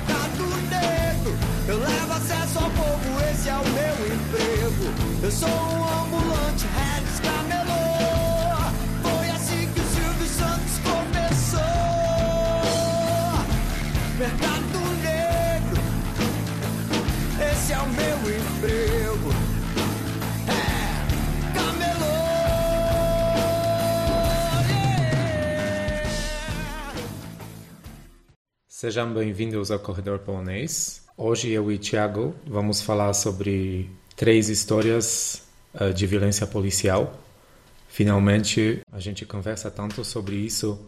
do mercado negro. Eu levo acesso ao povo, esse é o meu emprego. Eu sou um ambulante, Regis Camelô. Foi assim que o Silvio Santos começou. Mercado negro, esse é o meu emprego. Sejam bem-vindos ao Corredor Polonês. Hoje eu e Thiago vamos falar sobre três histórias eh, de violência policial. Finalmente a gente conversa tanto sobre isso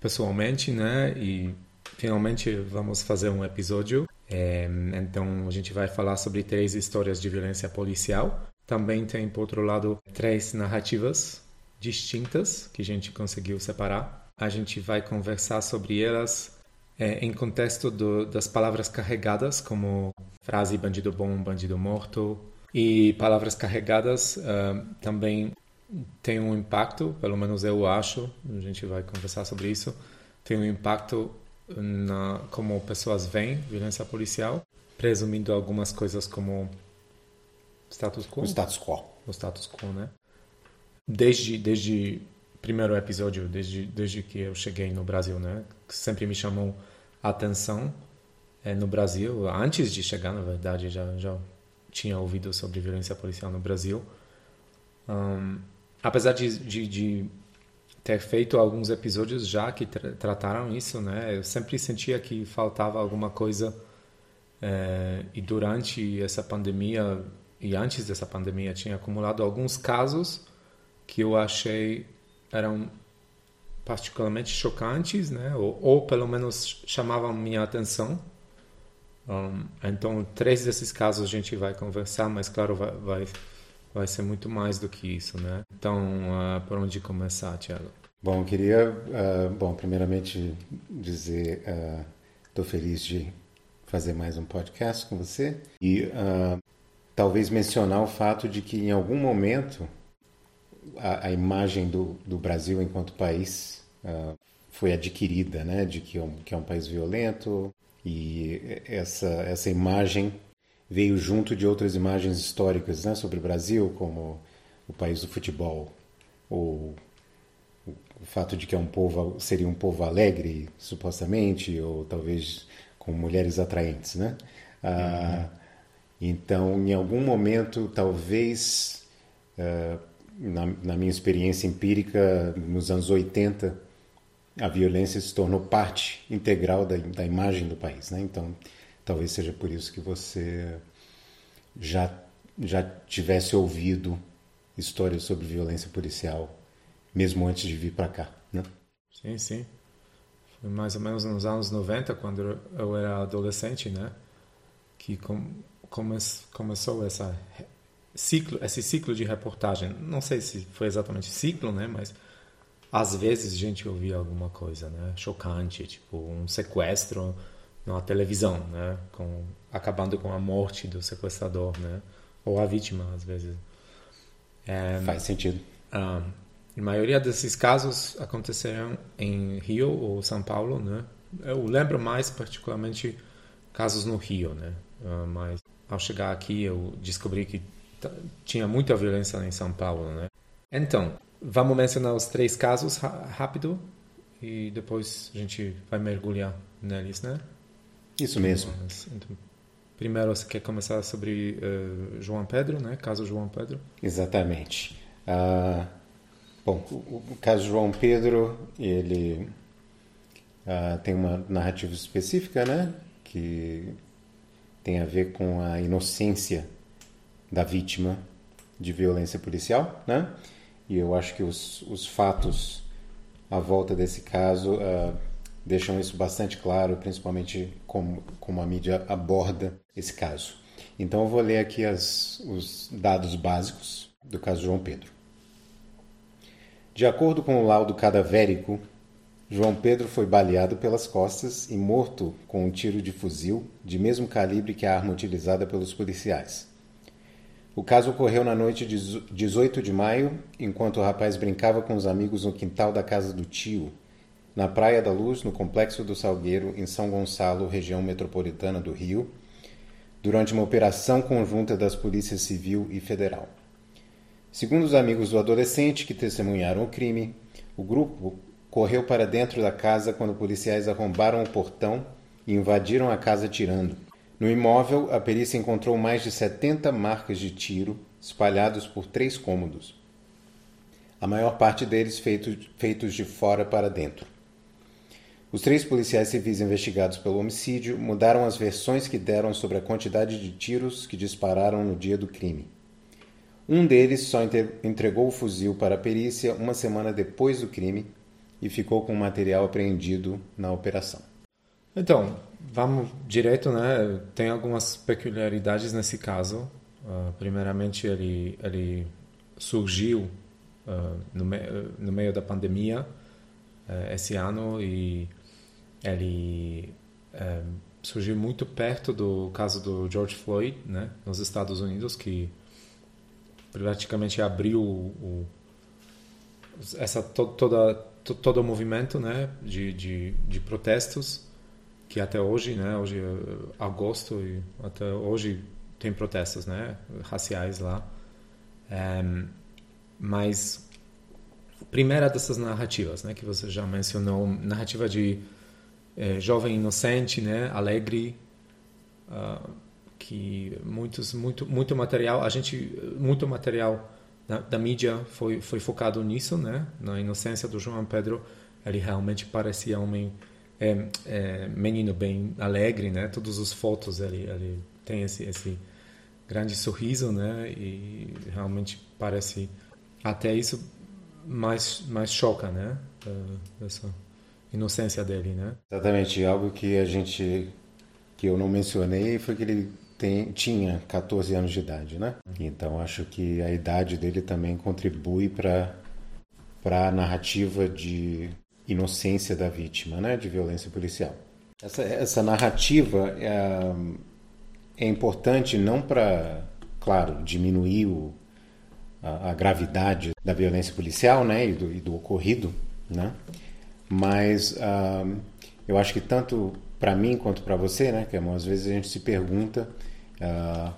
pessoalmente, né? E finalmente vamos fazer um episódio. Eh, então a gente vai falar sobre três histórias de violência policial. Também tem, por outro lado, três narrativas distintas que a gente conseguiu separar. A gente vai conversar sobre elas é, em contexto do, das palavras carregadas, como frase bandido bom, bandido morto, e palavras carregadas ah, também tem um impacto, pelo menos eu acho, a gente vai conversar sobre isso, tem um impacto na como pessoas veem violência policial, presumindo algumas coisas como status quo O status quo. o status quo, né? Desde desde primeiro episódio, desde desde que eu cheguei no Brasil, né? que Sempre me chamou a atenção é, no Brasil. Antes de chegar, na verdade, já já tinha ouvido sobre violência policial no Brasil. Ahn, apesar de, de, de ter feito alguns episódios já que tra trataram isso, né? Eu sempre sentia que faltava alguma coisa. é, e durante essa pandemia e antes dessa pandemia tinha acumulado alguns casos que eu achei eram particularmente chocantes, né? Ou, ou pelo menos chamavam minha atenção. Um, então, três desses casos a gente vai conversar, mas claro, vai, vai, vai ser muito mais do que isso, né? Então, uh, por onde começar, Thiago? Bom, eu queria, ah, bom, primeiramente dizer, estou feliz de fazer mais um podcast com você e ah, talvez mencionar o fato de que em algum momento a, a imagem do, do Brasil enquanto país ah, foi adquirida, né, de que é, um, que é um país violento e essa essa imagem veio junto de outras imagens históricas, né, sobre o Brasil como o país do futebol ou o fato de que é um povo seria um povo alegre supostamente ou talvez com mulheres atraentes, né? Ah, Então, em algum momento, talvez ah, na, na minha experiência empírica, nos anos 80, a violência se tornou parte integral da, da imagem do país, né? Então, talvez seja por isso que você já já tivesse ouvido histórias sobre violência policial mesmo antes de vir para cá, né? Sim, sim. Foi mais ou menos nos anos 90, quando eu era adolescente, né? Que com, come, começou essa ciclo, esse ciclo de reportagem. Não sei se foi exatamente ciclo, né? Mas às vezes a gente ouvia alguma coisa, né? Chocante, tipo um sequestro na televisão, né? Com, acabando com a morte do sequestrador, né? Ou a vítima, às vezes. É, Faz sentido. ah, a maioria desses casos aconteceram em Rio ou São Paulo, né? Eu lembro mais particularmente casos no Rio, né? Ah, mas ao chegar aqui eu descobri que tinha muita violência em São Paulo, né? Então, vamos mencionar os três casos rápido e depois a gente vai mergulhar neles, né? Isso mesmo. Então, primeiro você quer começar sobre eh, João Pedro, né? Caso João Pedro. Exatamente. Ah, bom, o, o caso João Pedro, ele ah, tem uma narrativa específica, né? Que tem a ver com a inocência da vítima de violência policial, né? E eu acho que os, os fatos à volta desse caso ah, deixam isso bastante claro, principalmente como, como a mídia aborda esse caso. Então eu vou ler aqui as, os dados básicos do caso João Pedro. De acordo com o laudo cadavérico, João Pedro foi baleado pelas costas e morto com um tiro de fuzil de mesmo calibre que a arma utilizada pelos policiais. O caso ocorreu na noite de 18 de maio, enquanto o rapaz brincava com os amigos no quintal da casa do tio, na Praia da Luz, no Complexo do Salgueiro, em São Gonçalo, região metropolitana do Rio, durante uma operação conjunta das polícias civil e federal. Segundo os amigos do adolescente que testemunharam o crime, o grupo correu para dentro da casa quando policiais arrombaram o portão e invadiram a casa tirando. No imóvel, a perícia encontrou mais de 70 marcas de tiro espalhados por três cômodos, a maior parte deles feitos, feitos de fora para dentro. Os três policiais civis investigados pelo homicídio mudaram as versões que deram sobre a quantidade de tiros que dispararam no dia do crime. Um deles só entregou o fuzil para a perícia uma semana depois do crime e ficou com o material apreendido na operação. Então, vamos direto, né? Tem algumas peculiaridades nesse caso. Uh, primeiramente, ele, ele surgiu uh, no, me no meio da pandemia uh, esse ano e ele é, surgiu muito perto do caso do George Floyd, né, nos Estados Unidos, que praticamente abriu o, essa to, toda to, todo o movimento, né, de, de, de protestos que até hoje, né, hoje é agosto e até hoje tem protestos, né, raciais lá. É, mas primeira dessas narrativas, né, que você já mencionou, narrativa de é, jovem inocente, né, alegre, uh, que muitos muito muito material, a gente muito material da, da, mídia foi foi focado nisso, né, na inocência do João Pedro, ele realmente parecia um é, é, menino bem alegre, né, todas as fotos ele ele tem esse esse grande sorriso, né, e realmente parece até isso mais mais choca, né, uh, essa inocência dele, né? Exatamente. Algo que a gente que eu não mencionei foi que ele tem, tinha 14 anos de idade, né? Então acho que a idade dele também contribui para para a narrativa de inocência da vítima, né? De violência policial. Essa, essa narrativa é, é importante não para, claro, diminuir o, a, a, gravidade da violência policial, né? E do, e do ocorrido, né? Mas uh, eu acho que tanto para mim quanto para você, né, que às vezes a gente se pergunta uh,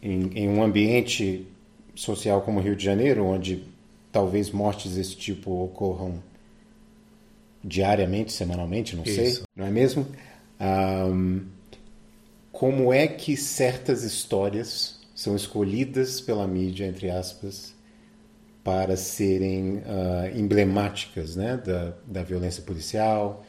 em, em, um ambiente social como o Rio de Janeiro, onde talvez mortes desse tipo ocorram diariamente, semanalmente, não Isso. sei, não é mesmo? Um, como é que certas histórias são escolhidas pela mídia, entre aspas, para serem uh, emblemáticas né, da, da violência policial,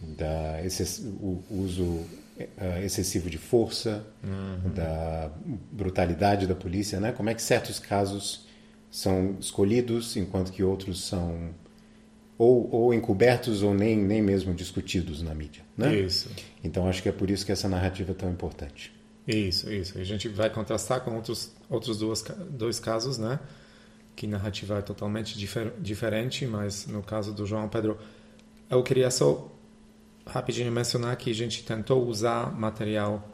da excess, o uso uh, excessivo de força, uhum. da brutalidade da polícia, né? Como é que certos casos são escolhidos enquanto que outros são ou, ou encobertos ou nem, nem mesmo discutidos na mídia, né? Isso. Então acho que é por isso que essa narrativa é tão importante. Isso, isso. A gente vai contrastar com outros outros dois, dois casos, né? que narrativa é totalmente difer diferente, mas no caso do João Pedro, eu queria só rapidinho mencionar que a gente tentou usar material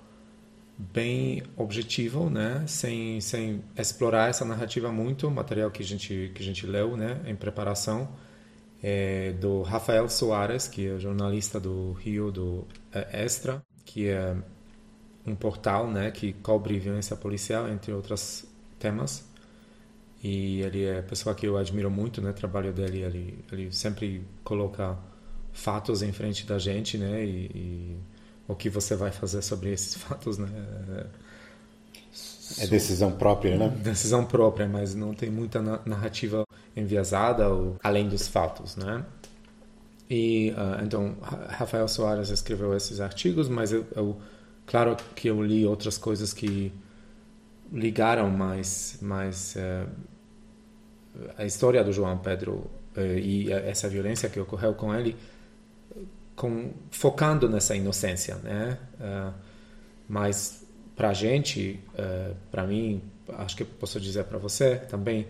bem objetivo, né, sem sem explorar essa narrativa muito, material que a gente que a gente leu, né, em preparação é do Rafael Soares, que é jornalista do Rio do é, Extra, que é um portal, né, que cobre violência policial entre outros temas. E ele é pessoa que eu admiro muito, né? O trabalho dele, ele, ele sempre coloca fatos em frente da gente, né? E, e o que você vai fazer sobre esses fatos, né? É decisão própria, né? Decisão própria, mas não tem muita narrativa enviesada ou além dos fatos, né? E uh, então Rafael Soares escreveu esses artigos, mas eu, eu, claro que eu li outras coisas que ligaram mais mais uh, a história do João Pedro eh, e essa violência que ocorreu com ele com, focando nessa inocência, né? Uh, mas para a gente, uh, para mim, acho que posso dizer para você também,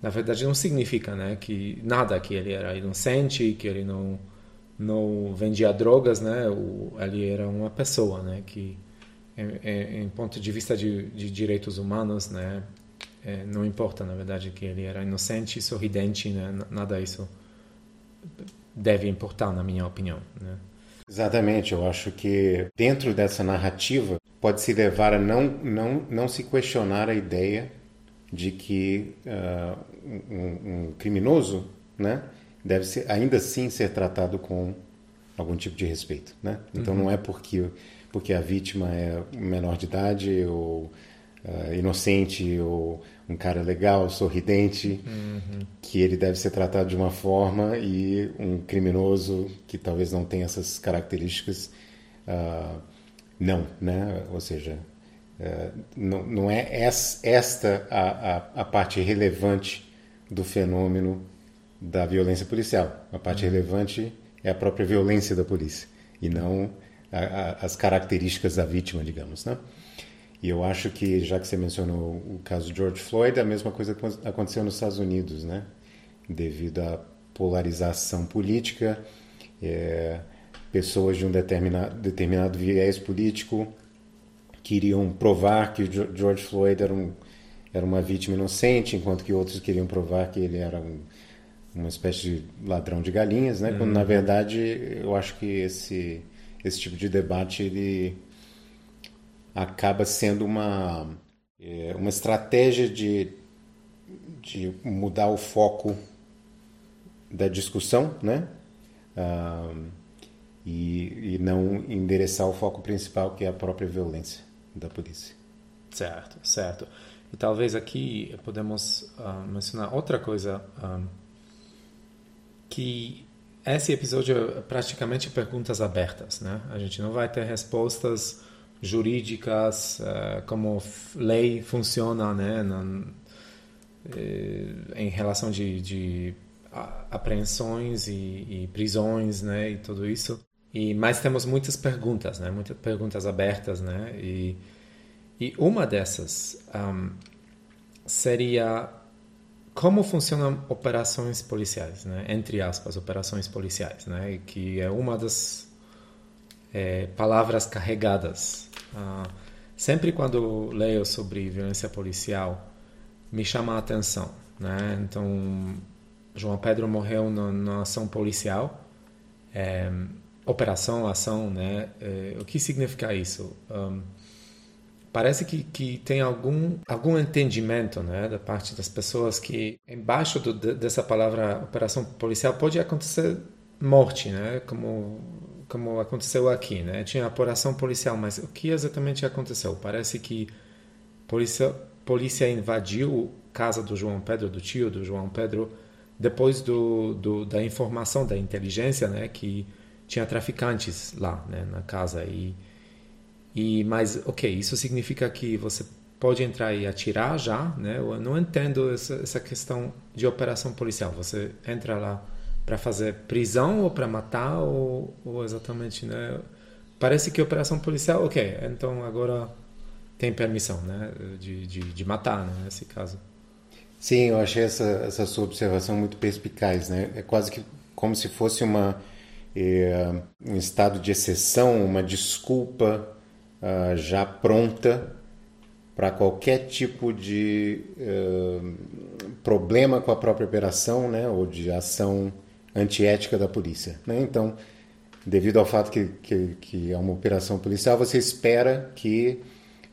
na verdade não significa, né, que nada que ele era inocente, que ele não não vendia drogas, né? O, ele era uma pessoa, né? Que em, em, em ponto de vista de, de direitos humanos, né? É, não importa, na verdade, que ele era inocente, sorridente, né? Nada isso deve importar, na minha opinião. Né? Exatamente, eu acho que dentro dessa narrativa pode se levar a não, não, não se questionar a ideia de que uh, um, um, criminoso né, deve ser, ainda assim ser tratado com algum tipo de respeito. Né? Então uhum. não é porque, porque a vítima é menor de idade ou uh, inocente ou um cara legal, sorridente, uhum. que ele deve ser tratado de uma forma e um criminoso que talvez não tenha essas características, uh, não, né? Ou seja, uh, não, não é esta a, a, a, parte relevante do fenômeno da violência policial. A parte uhum. relevante é a própria violência da polícia e não a, as características da vítima, digamos, né? E eu acho que, já que você mencionou o caso de George Floyd, a mesma coisa aconteceu nos Estados Unidos, né? Devido à polarização política, é, pessoas de um determinado, determinado viés político queriam provar que George Floyd era, um, era uma vítima inocente, enquanto que outros queriam provar que ele era um, uma espécie de ladrão de galinhas, né? Quando, na uhum. verdade, eu acho que esse, esse tipo de debate, ele acaba sendo uma, é, uma estratégia de, de mudar o foco da discussão, né? Ah, e, e não endereçar o foco principal, que é a própria violência da polícia. Certo, certo. E talvez aqui podemos uh, mencionar outra coisa um, que esse episódio é praticamente perguntas abertas, né? A gente não vai ter respostas jurídicas, uh, como lei funciona né, na, eh, em relação de, de apreensões e, e, prisões né, e tudo isso. E, mas temos muitas perguntas, né, muitas perguntas abertas. Né, e, e uma dessas um, seria como funcionam operações policiais, né? entre aspas, operações policiais, né? que é uma das é, palavras carregadas ah, sempre quando leio sobre violência policial, me chama a atenção. Né? Então, João Pedro morreu na, ação policial, é, operação, ação, né? É, o que significa isso? Um, parece que, que tem algum, algum entendimento né, da parte das pessoas que embaixo do, dessa palavra operação policial pode acontecer morte, né? Como como aconteceu aqui, né? Tinha apuração policial, mas o que exatamente aconteceu? Parece que polícia polícia invadiu casa do João Pedro, do tio do João Pedro, depois do, do da informação da inteligência, né? Que tinha traficantes lá, né? Na casa e e mas ok, isso significa que você pode entrar e atirar já, né? Eu não entendo essa, essa questão de operação policial. Você entra lá para fazer prisão ou para matar ou, ou, exatamente, né? Parece que operação policial, ok, então agora tem permissão, né, de, de, de matar, né, nesse caso. Sim, eu achei essa, essa sua observação muito perspicaz, né? É quase que como se fosse uma é, um estado de exceção, uma desculpa uh, já pronta para qualquer tipo de uh, problema com a própria operação, né, ou de ação antiética da polícia. Né? Então, devido ao fato que, que, que, é uma operação policial, você espera que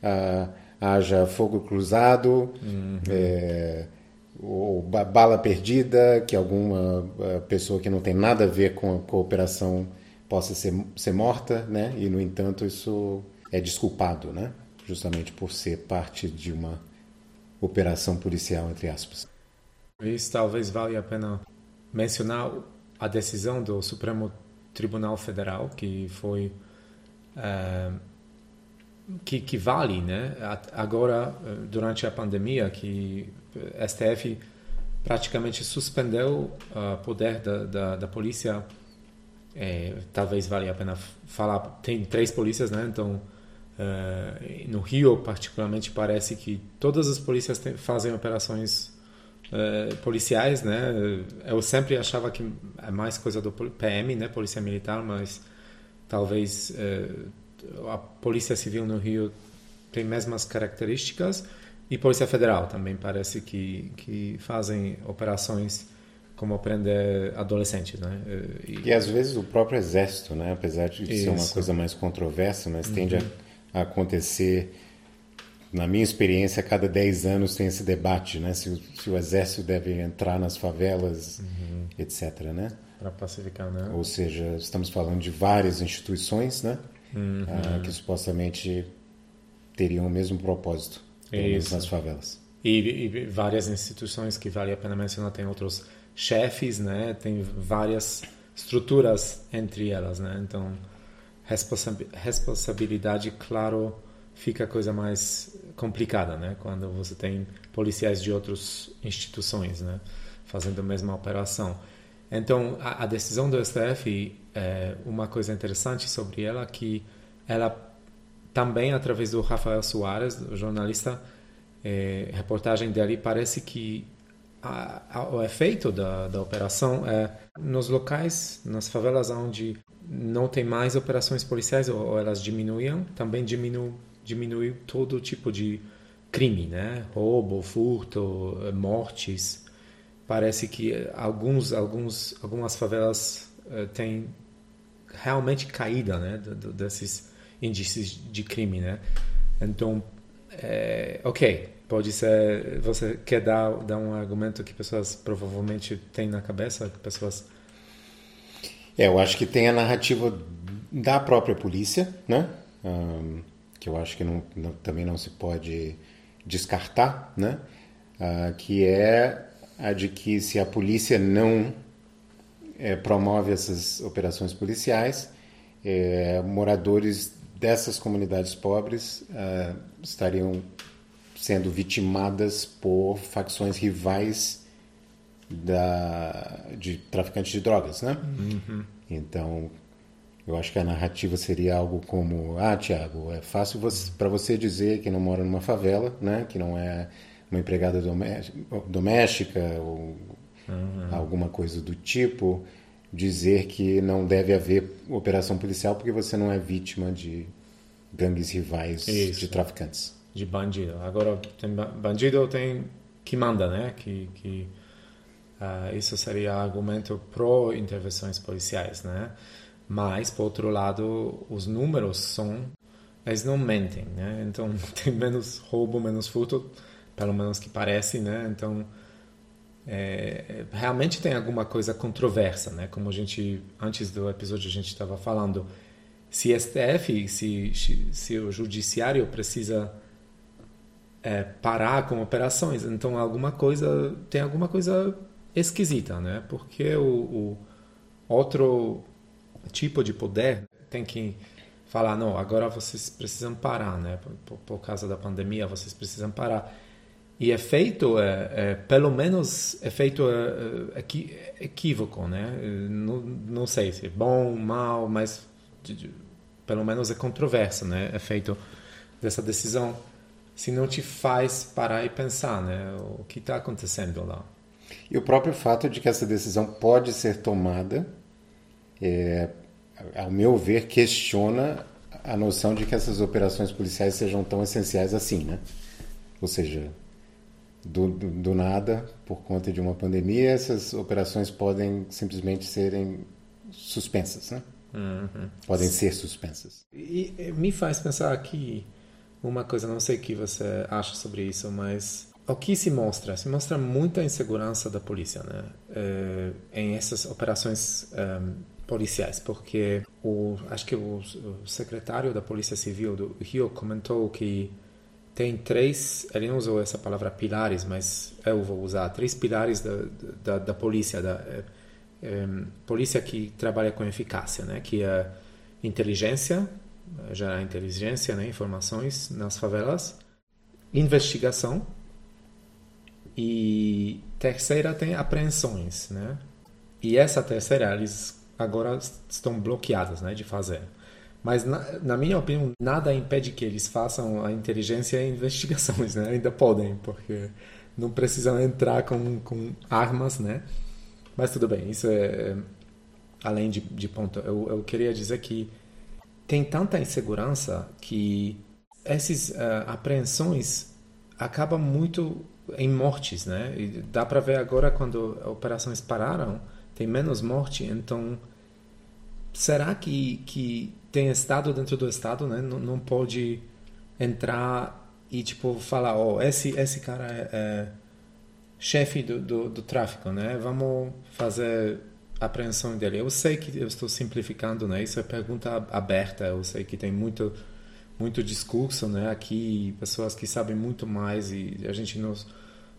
ah, haja fogo cruzado, uhum. é, ou bala perdida, que alguma ah, pessoa que não tem nada a ver com a, com a operação possa ser, ser morta, né? E, no entanto, isso é desculpado, né? Justamente por ser parte de uma operação policial, entre aspas. Isso talvez valha a pena mencionar a decisão do Supremo Tribunal Federal que foi uh, que, que vale, né? Agora durante a pandemia que STF praticamente suspendeu o uh, poder da, da, da polícia é, talvez valha a pena falar. Tem três polícias, né? Então, uh, no Rio, particularmente, parece que todas as polícias tem, fazem operações uh, policiais, né? Eu sempre achava que é mais coisa do PM, né? Polícia Militar, mas talvez uh, a Polícia Civil no Rio tem mesmas características e Polícia Federal também parece que que fazem operações como prender adolescentes, né? E, e, às vezes o próprio exército, né? Apesar de Isso. ser uma coisa mais controversa, mas uhum. tende a, a, acontecer. Na minha experiência, a cada 10 anos tem esse debate, né? Se, se o exército deve entrar nas favelas, uhum. etc, né? Para pacificar, né? Ou seja, estamos falando de várias instituições, né? Uhum. Ah, que supostamente teriam o mesmo propósito, pelo menos nas favelas. E, e, várias instituições que vale a pena mencionar, tem outros chefes, né? Tem várias estruturas entre elas, né? Então, responsabilidade, claro, fica a coisa mais complicada, né? Quando você tem policiais de outras instituições, né? Fazendo a mesma operação. Então, a, a decisão do STF, é uma coisa interessante sobre ela, que ela também, através do Rafael Soares, jornalista, é, reportagem dele, parece que a, a, o efeito da, da operação é nos locais, nas favelas onde não tem mais operações policiais ou, ou elas diminuíam, também diminu, diminuiu todo tipo de crime, né? Roubo, furto, mortes. Parece que alguns, alguns, algumas favelas uh, têm realmente caída, né? desses índices de crime, né? Então, é, ok, pode ser você quer dar dar um argumento que pessoas provavelmente têm na cabeça que pessoas é eu acho que tem a narrativa da própria polícia né um, que eu acho que não, não, também não se pode descartar né uh, que é a de que se a polícia não é, promove essas operações policiais é, moradores dessas comunidades pobres uh, estariam sendo vitimadas por facções rivais da, de traficantes de drogas, né? Uhum. Então, eu acho que a narrativa seria algo como: ah, Tiago, é fácil para você dizer que não mora numa favela, né? Que não é uma empregada doméstica ou uhum. alguma coisa do tipo, dizer que não deve haver operação policial porque você não é vítima de gangues rivais Isso. de traficantes de bandido. Agora, tem bandido tem que manda, né? Que, que uh, isso seria argumento pro intervenções policiais, né? Mas, por outro lado, os números são eles não mentem, né? Então tem menos roubo, menos furto, pelo menos que parece, né? Então é, realmente tem alguma coisa controversa, né? Como a gente antes do episódio a gente estava falando, se STF, se, se o judiciário precisa é, parar com operações. Então alguma coisa tem alguma coisa esquisita, né? Porque o, o outro tipo de poder tem que falar não, agora vocês precisam parar, né? Por, por causa da pandemia, vocês precisam parar. E efeito é, é pelo menos é, é, equívoco, né? Não, não sei se é bom, mal, mas de, de, pelo menos é controverso, né? Efeito dessa decisão se não te faz parar e pensar, né? O que está acontecendo lá. E o próprio fato de que essa decisão pode ser tomada, é, ao meu ver, questiona a noção de que essas operações policiais sejam tão essenciais assim, né? Ou seja, do, do, do nada, por conta de uma pandemia, essas operações podem simplesmente serem suspensas, né? Uhum. Podem ser suspensas. E me faz pensar que uma coisa, não sei o que você acha sobre isso, mas o que se mostra? Se mostra muita insegurança da polícia, né? É, em essas operações é, policiais, porque o, acho que o, secretário da Polícia Civil do Rio comentou que tem três, ele não usou essa palavra pilares, mas eu vou usar, três pilares da, da, da polícia, da é polícia que trabalha com eficácia, né? Que é inteligência, gerar inteligência, né, informações nas favelas, investigação e terceira tem apreensões, né? E essa terceira eles agora estão bloqueadas, né, de fazer. Mas, na, na, minha opinião, nada impede que eles façam a inteligência e investigações, né? Ainda podem, porque não precisam entrar com, com armas, né? Mas tudo bem, isso é, é além de, de ponto. Eu, eu queria dizer que tem tanta insegurança que essas uh, apreensões acabam muito em mortes, né? E dá para ver agora quando operações pararam, tem menos morte, então será que, que tem Estado dentro do Estado, né? Não, não pode entrar e, tipo, falar, ó, oh, esse, esse cara é, é chefe do, do, do, tráfico, né? Vamos fazer apreensão dele. Eu sei que eu estou simplificando, né? Isso é pergunta aberta. Eu sei que tem muito muito discurso, né? Aqui pessoas que sabem muito mais e a gente nós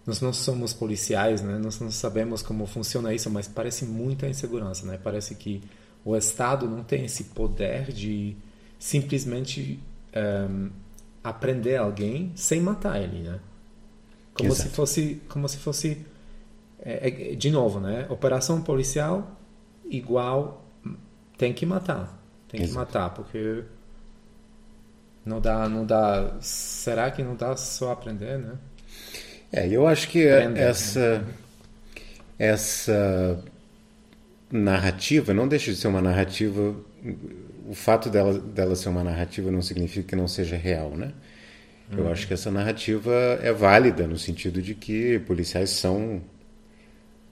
nós não somos policiais, né? Nós não sabemos como funciona isso, mas parece muita insegurança, né? Parece que o Estado não tem esse poder de simplesmente um, aprender alguém sem matar ele, né? Como Exato. se fosse, como se fosse, é, é, de novo, né? Operação policial igual tem que matar, tem Exato. que matar, porque não dá, não dá. Será que não dá só aprender, né? É, eu acho que Aprender, essa né? essa narrativa não deixa de ser uma narrativa. O fato dela, dela ser uma narrativa não significa que não seja real, né? Eu uhum. acho que essa narrativa é válida no sentido de que policiais são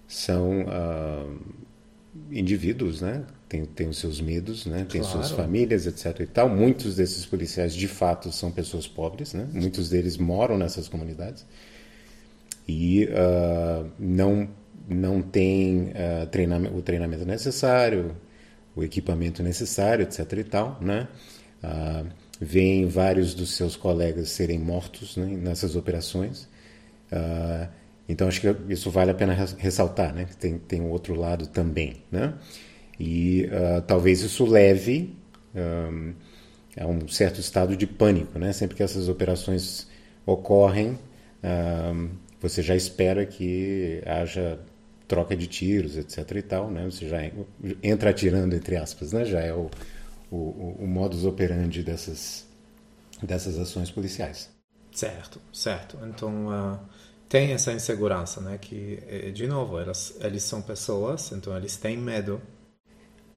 são uh, indivíduos, né? Tem, tem os seus medos, né? Tem claro. suas famílias, etc. E tal. Muitos desses policiais, de fato, são pessoas pobres, né? Muitos deles moram nessas comunidades e uh, não não tem uh, treinamento, o treinamento necessário, o equipamento necessário, etc. e tal, né? Uh, veem vários dos seus colegas serem mortos né, nessas operações. Uh, então acho que isso vale a pena ressaltar, né? Tem tem um outro lado também, né? E uh, talvez isso leve um, a um certo estado de pânico, né? Sempre que essas operações ocorrem, um, você já espera que haja troca de tiros, etc. e tal, né? Você já entra atirando, entre aspas, né? Já é o, o, o modus operandi dessas, dessas ações policiais. Certo, certo. Então, uh, tem essa insegurança, né? Que, eh, de novo, elas, eles são pessoas, então eles têm medo.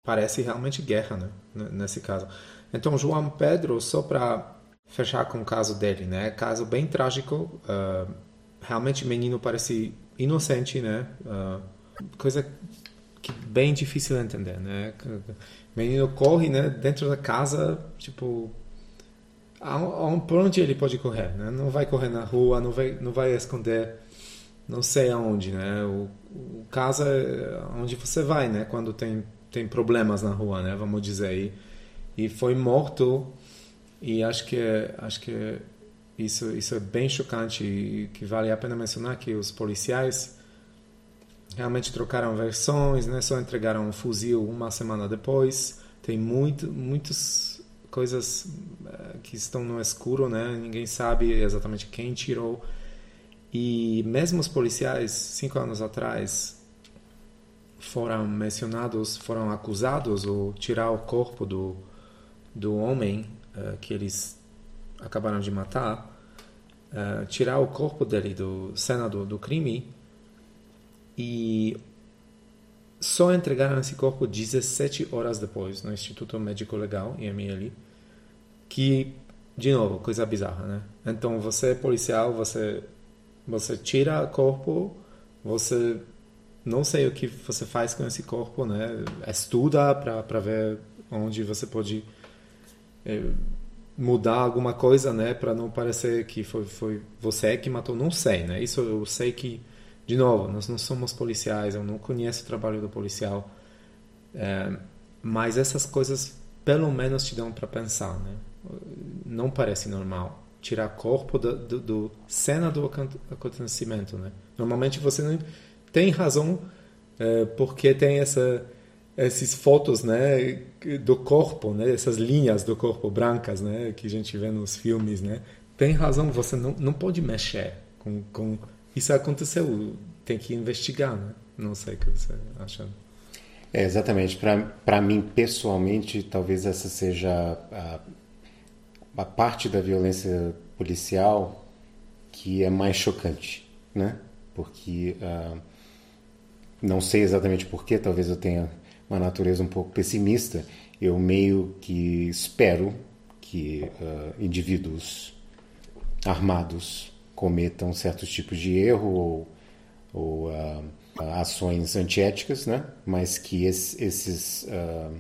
Parece realmente guerra, né? Nesse caso. Então, João Pedro, só para fechar com o caso dele, né? Caso bem trágico. Uh, realmente o menino parece inocente, né? Uh, coisa que bem difícil de entender, né? O menino corre, né? Dentro da casa, tipo, por onde ele pode correr, né? Não vai correr na rua, não vai, não vai esconder, não sei aonde, né? O, o casa é onde você vai, né? Quando tem tem problemas na rua, né? Vamos dizer aí. E foi morto e acho que acho que isso, isso é bem chocante e que vale a pena mencionar que os policiais realmente trocaram versões, né? só entregaram um fuzil uma semana depois. Tem muito, muitas coisas uh, que estão no escuro, né? ninguém sabe exatamente quem tirou. E mesmo os policiais, cinco anos atrás, foram mencionados, foram acusados ou tirar o corpo do, do homem uh, que eles acabaram de matar, uh, tirar o corpo dele do cena do, do crime e só entregaram esse corpo 17 horas depois no Instituto Médico Legal, IML, que, de novo, coisa bizarra, né? Então, você é policial, você, você tira o corpo, você não sei o que você faz com esse corpo, né? Estuda para ver onde você pode eh, mudar alguma coisa, né, para não parecer que foi, foi você que matou, não sei, né? Isso eu sei que, de novo, nós não somos policiais, eu não conheço o trabalho do policial, é, mas essas coisas pelo menos te dão para pensar, né? Não parece normal tirar corpo do, do, do cena do acontecimento, né? Normalmente você não tem razão é, porque tem essa essas fotos, né, do corpo, né, essas linhas do corpo brancas, né, que a gente vê nos filmes, né. Tem razão, você não, não pode mexer com, com isso aconteceu, tem que investigar, né. Não sei o que você acha. É, exatamente. Para mim, pessoalmente, talvez essa seja a, a, parte da violência policial que é mais chocante, né? Porque uh, não sei exatamente porquê, talvez eu tenha uma natureza um pouco pessimista. Eu meio que espero que uh, indivíduos armados cometam certos tipos de erro ou, ou uh, ações antiéticas, né? mas que, esses, uh,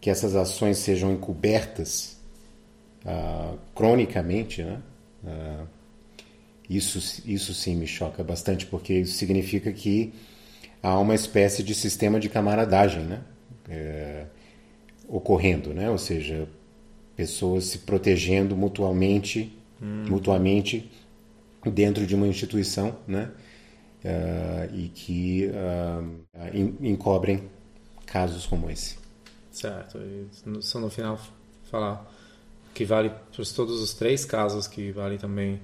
que essas ações sejam encobertas cronicamente, né? Isso, isso sim me choca bastante, porque isso significa que há uma espécie de sistema de camaradagem né? É, ocorrendo, né? ou seja, pessoas se protegendo mutuamente, hum. mutuamente dentro de uma instituição, né? uh, e que uh, encobrem casos como esse. Certo. E só no final falar que vale para todos os três casos que vale também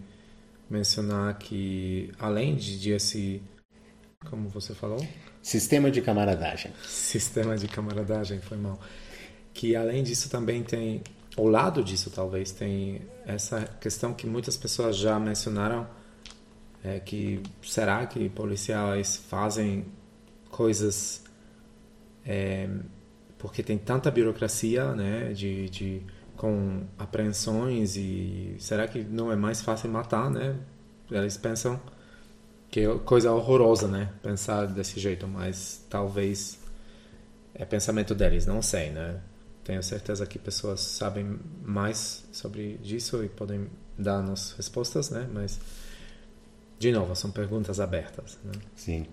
mencionar que além de, de esse como você falou? Sistema de camaradagem. Sistema de camaradagem foi mal. Que além disso também tem ao lado disso talvez tem essa questão que muitas pessoas já mencionaram é que será que policiais fazem coisas é, porque tem tanta burocracia, né, de, de com apreensões e será que não é mais fácil matar, né? Eles pensam que é coisa horrorosa, né? Pensar desse jeito, mas talvez é pensamento deles, não sei, né? Tenho certeza que pessoas sabem mais sobre isso e podem dar nos respostas, né? Mas de novo, são perguntas abertas. Né? Sim.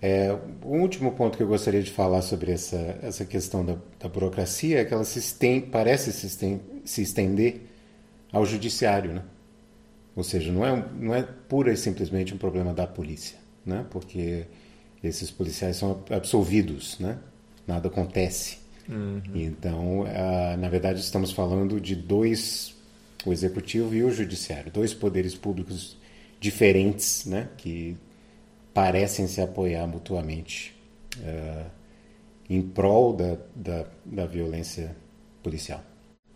É, o último ponto que eu gostaria de falar sobre essa, essa questão da, da burocracia é que ela se estende, parece se, estende, se estender ao judiciário, né? Ou seja, não é, não é pura e simplesmente um problema da polícia, né? Porque esses policiais são absolvidos, né? Nada acontece. Uhum. Então, na verdade, estamos falando de dois, o executivo e o judiciário, dois poderes públicos diferentes, né, que parecem se apoiar mutuamente uh, em prol da, da, da, violência policial.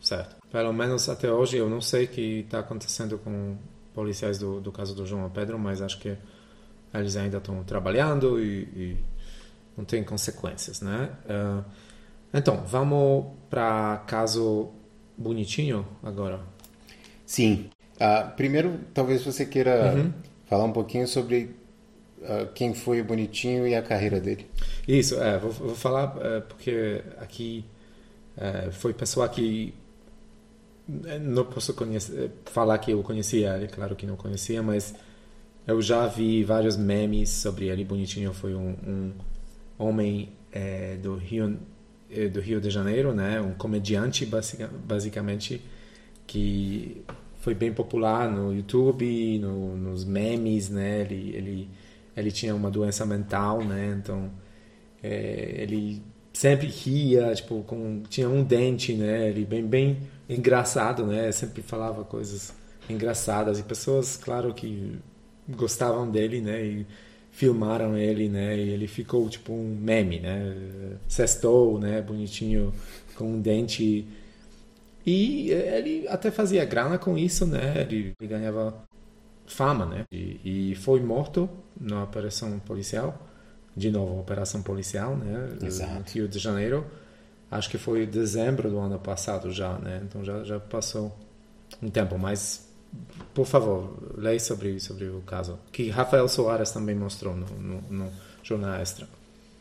Certo. Pelo menos até hoje eu não sei o que está acontecendo com policiais do, do caso do João Pedro, mas acho que eles ainda estão trabalhando e, e, não tem consequências, né? Uh, então, vamos para caso bonitinho agora. Sim. Uh, primeiro, talvez você queira uhum. falar um pouquinho sobre uh, quem foi o Bonitinho e a carreira dele. Isso, é, vou, vou falar é, porque aqui é, foi pessoa que não posso conhecer, falar que eu conhecia ele, claro que não conhecia, mas eu já vi vários memes sobre ele. Bonitinho foi um, um homem é, do Rio é, do Rio de Janeiro, né, um comediante basicamente que foi bem popular no YouTube, no, nos memes, né? Ele, ele, ele tinha uma doença mental, né? Então, é, ele sempre ria, tipo, com, tinha um dente, né? Ele bem, bem engraçado, né? Sempre falava coisas engraçadas e pessoas, claro, que gostavam dele, né? E filmaram ele, né? E ele ficou tipo um meme, né? Sextou, né? Bonitinho com um dente e ele até fazia grana com isso, né? Ele, ele ganhava fama, né? E, e, foi morto na operação policial, de novo, operação policial, né? Exato. No Rio de Janeiro. Acho que foi dezembro do ano passado já, né? Então já, já passou um tempo, mas por favor, leia sobre, sobre o caso. Que Rafael Soares também mostrou no, no, no Jornal Extra.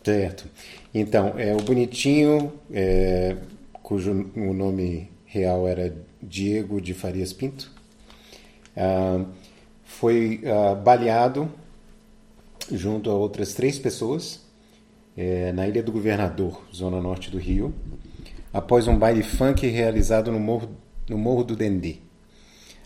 Certo. Então, é o Bonitinho, é, cujo o nome real era Diego de Farias Pinto. Uh, foi uh, baleado junto a outras três pessoas é, na Ilha do Governador, zona norte do Rio, após um baile funk realizado no Morro, no Morro do Dendê.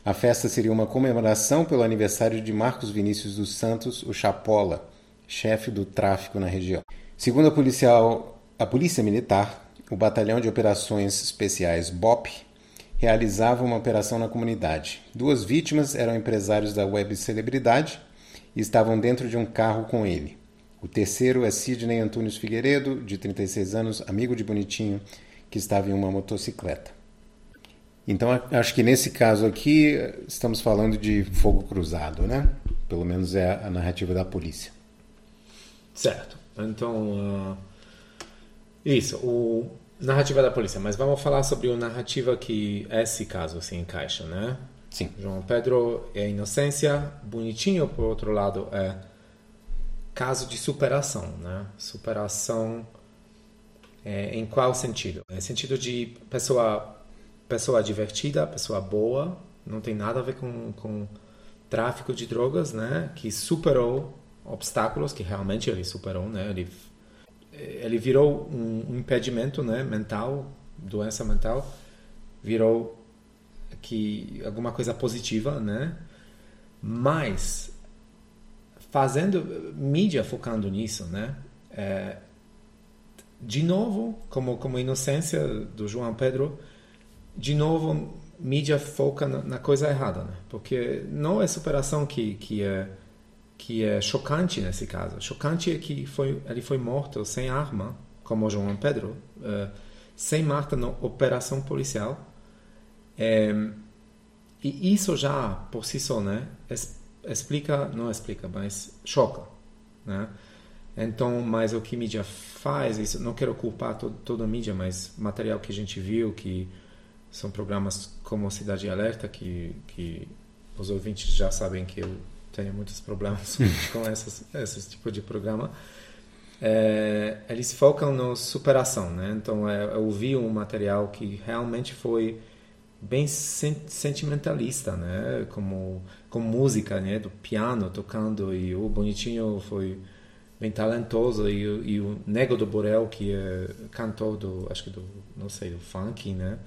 A festa seria uma comemoração pelo aniversário de Marcos Vinícius dos Santos, o Chapola, chefe do tráfico na região. Segundo a, policial, a Polícia Militar, o Batalhão de Operações Especiais BOP realizava uma operação na comunidade. Duas vítimas eram empresários da web celebridade e estavam dentro de um carro com ele. O terceiro é Sidney Antunes Figueiredo, de 36 anos, amigo de Bonitinho, que estava em uma motocicleta. Então, acho que nesse caso aqui, estamos falando de fogo cruzado, né? Pelo menos é a narrativa da polícia. Certo. Então, uh, isso, o narrativa da polícia. Mas vamos falar sobre a narrativa que esse caso se encaixa, né? Sim. João Pedro é inocência, bonitinho, por outro lado, é caso de superação, né? Superação é, em qual sentido? É sentido de pessoa pessoa divertida, pessoa boa, não tem nada a ver com, com tráfico de drogas, né? Que superou obstáculos que realmente ele superou, né? Ele ele virou um, um impedimento, né? Mental, doença mental, virou que alguma coisa positiva, né? Mas fazendo mídia focando nisso, né? É, de novo, como como inocência do João Pedro, de novo mídia foca na, na, coisa errada, né? Porque não é superação que que é que é chocante nesse caso. Chocante é que foi ele foi morto sem arma, como João Pedro, uh, sem Marta na operação policial. É, e isso já por si só, né? Explica, não explica, mas choca, né? Então, mas o que a mídia faz, isso, não quero culpar todo, toda a mídia, mas material que a gente viu, que são programas como Cidade Alerta, que, que os ouvintes já sabem que eu tenho muitos problemas com essas, esse tipo de programa. É, eles focam na superação, né? Então, é, eu vi um material que realmente foi bem sentimentalista, né? Como com música, né? Do piano tocando e o bonitinho foi bem talentoso e, e o Nego do Borel que é cantor do acho que do não sei do funk, né?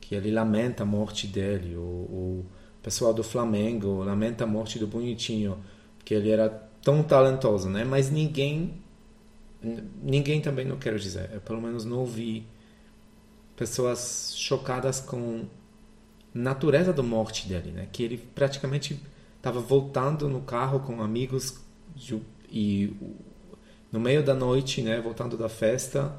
Que ele lamenta a morte dele, o, o pessoal do Flamengo lamenta a morte do bonitinho, que ele era tão talentoso, né? Mas ninguém ninguém também não quero dizer, eu pelo menos não ouvi pessoas chocadas com natureza da morte dele, né? Que ele praticamente estava voltando no carro com amigos de, e no meio da noite, né? Voltando da festa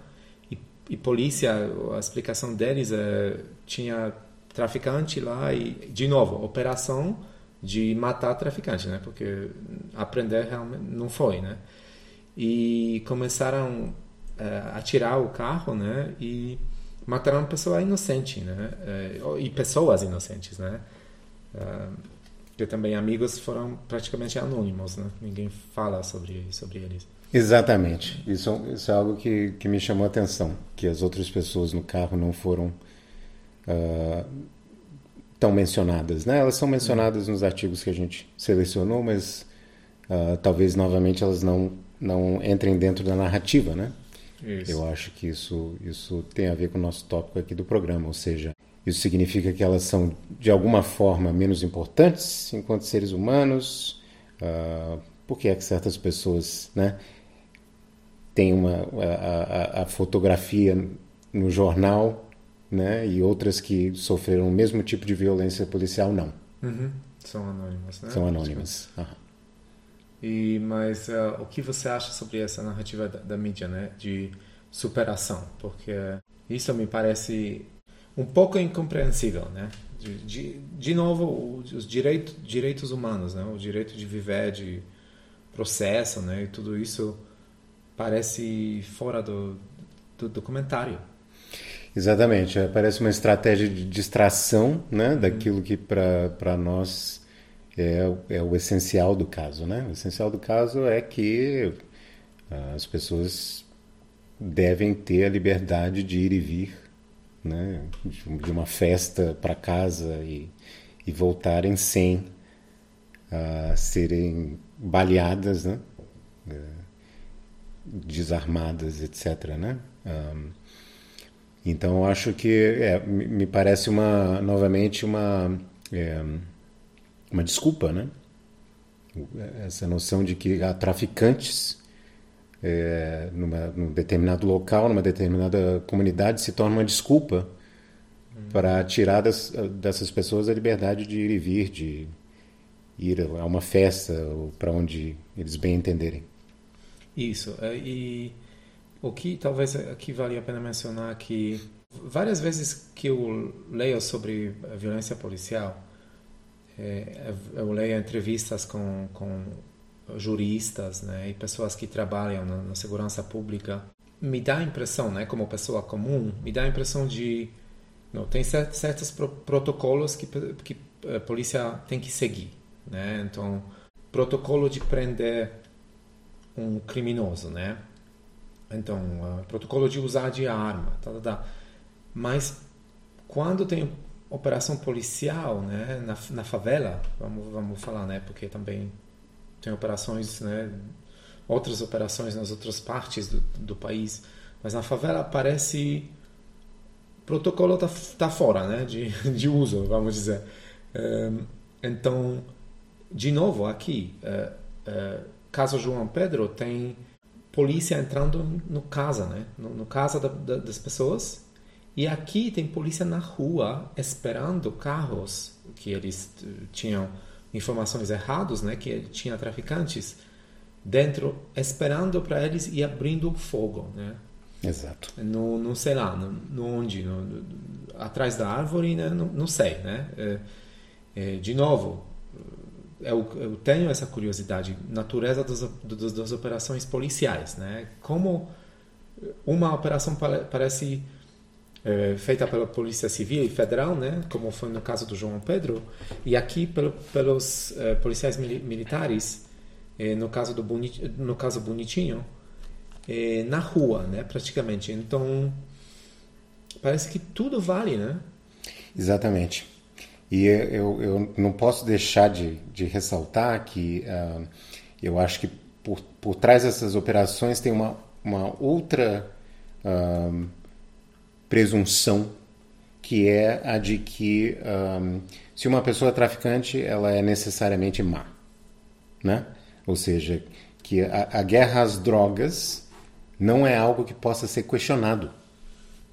e, e polícia, a explicação deles é tinha traficante lá e de novo operação de matar traficante, né? Porque aprender realmente não foi, né? E começaram é, a tirar o carro, né? E mataram pessoa inocente, né? É, e pessoas inocentes, né? É, que também amigos foram praticamente anônimos, né? Ninguém fala sobre sobre eles. Exatamente. Isso, isso é algo que, que me chamou a atenção, que as outras pessoas no carro não foram uh, tão mencionadas, né? Elas são mencionadas nos artigos que a gente selecionou, mas uh, talvez novamente elas não não entrem dentro da narrativa, né? Isso. Eu acho que isso, isso tem a ver com o nosso tópico aqui do programa, ou seja, isso significa que elas são de alguma forma menos importantes enquanto seres humanos. Uh, por que é que certas pessoas, né, têm uma a, a, a fotografia no jornal, né, e outras que sofreram o mesmo tipo de violência policial não? Uhum. São anônimas, né? São anônimas. Uhum. E mas uh, o que você acha sobre essa narrativa da, da, mídia, né, de superação? Porque isso me parece um pouco incompreensível, né? De, de, de novo, os direitos direitos humanos, né? O direito de viver, de processo, né? E tudo isso parece fora do, do documentário. Exatamente, é, parece uma estratégia de distração, né? Daquilo que para nós é, é o essencial do caso, né? O essencial do caso é que ah, as pessoas devem ter a liberdade de ir e vir, né? De uma festa para casa e, e voltarem sem uh, serem baleadas, né? Uh, desarmadas, etc. Né? Um, então, acho que é, me parece uma novamente uma é, uma desculpa, né? Essa noção de que há traficantes é, numa, num determinado local, numa determinada comunidade, se torna uma desculpa hum. para tirar das, dessas pessoas a liberdade de ir e vir, de ir a uma festa ou para onde eles bem entenderem. Isso. É, e o que talvez aqui vale a pena mencionar que várias vezes que eu leio sobre violência policial, é, eu leio entrevistas com, com juristas né, e pessoas que trabalham na, na, segurança pública, me dá a impressão, né, como pessoa comum, me dá a impressão de não tem certos protocolos que, que a polícia tem que seguir, né? Então, protocolo de prender um criminoso, né? Então, uh, protocolo de usar de arma, tá, tá, tá. Mas quando tem operação policial, né, na, na favela, vamos vamos falar, né, porque também tem operações, né, outras operações nas outras partes do, do país, mas na favela parece protocolo tá, tá fora, né, de, de uso, vamos dizer. Um, então, de novo aqui, uh, uh, caso João Pedro tem polícia entrando no casa, né? No, no casa da, da, das pessoas. E aqui tem polícia na rua esperando carros que eles eh, tinham informações erradas, né? Que tinha traficantes dentro esperando para eles e abrindo fogo, né? Exato. No, no sei lá, no, no onde, no, no, atrás da árvore, né? Não, não sei, né? É, é, de novo, eu, eu, tenho essa curiosidade, natureza dos, dos, das operações policiais, né? Como uma operação parece é, feita pela Polícia Civil e Federal, né? Como foi no caso do João Pedro, e aqui pelo, pelos é, policiais mili militares, é, no caso do Bonit, no caso Bonitinho, na rua, né? Praticamente. Então parece que tudo vale, né? Exatamente. E eu, eu não posso deixar de, de ressaltar que uh, eu acho que por, por trás dessas operações tem uma, uma outra uh, presunção que é a de que um, se uma pessoa é traficante ela é necessariamente má, né? Ou seja, que a, a guerra às drogas não é algo que possa ser questionado,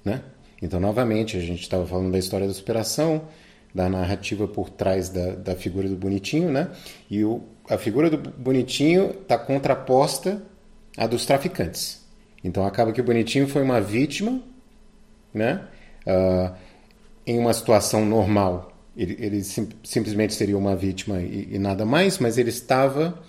né? Então, novamente, a gente estava falando da história da superação, da narrativa por trás da, da figura do bonitinho, né? E o, a figura do bonitinho está contraposta à dos traficantes. Então acaba que o bonitinho foi uma vítima, né? Uh, em uma situação normal, ele, ele sim, simplesmente seria uma vítima e, e, nada mais, mas ele estava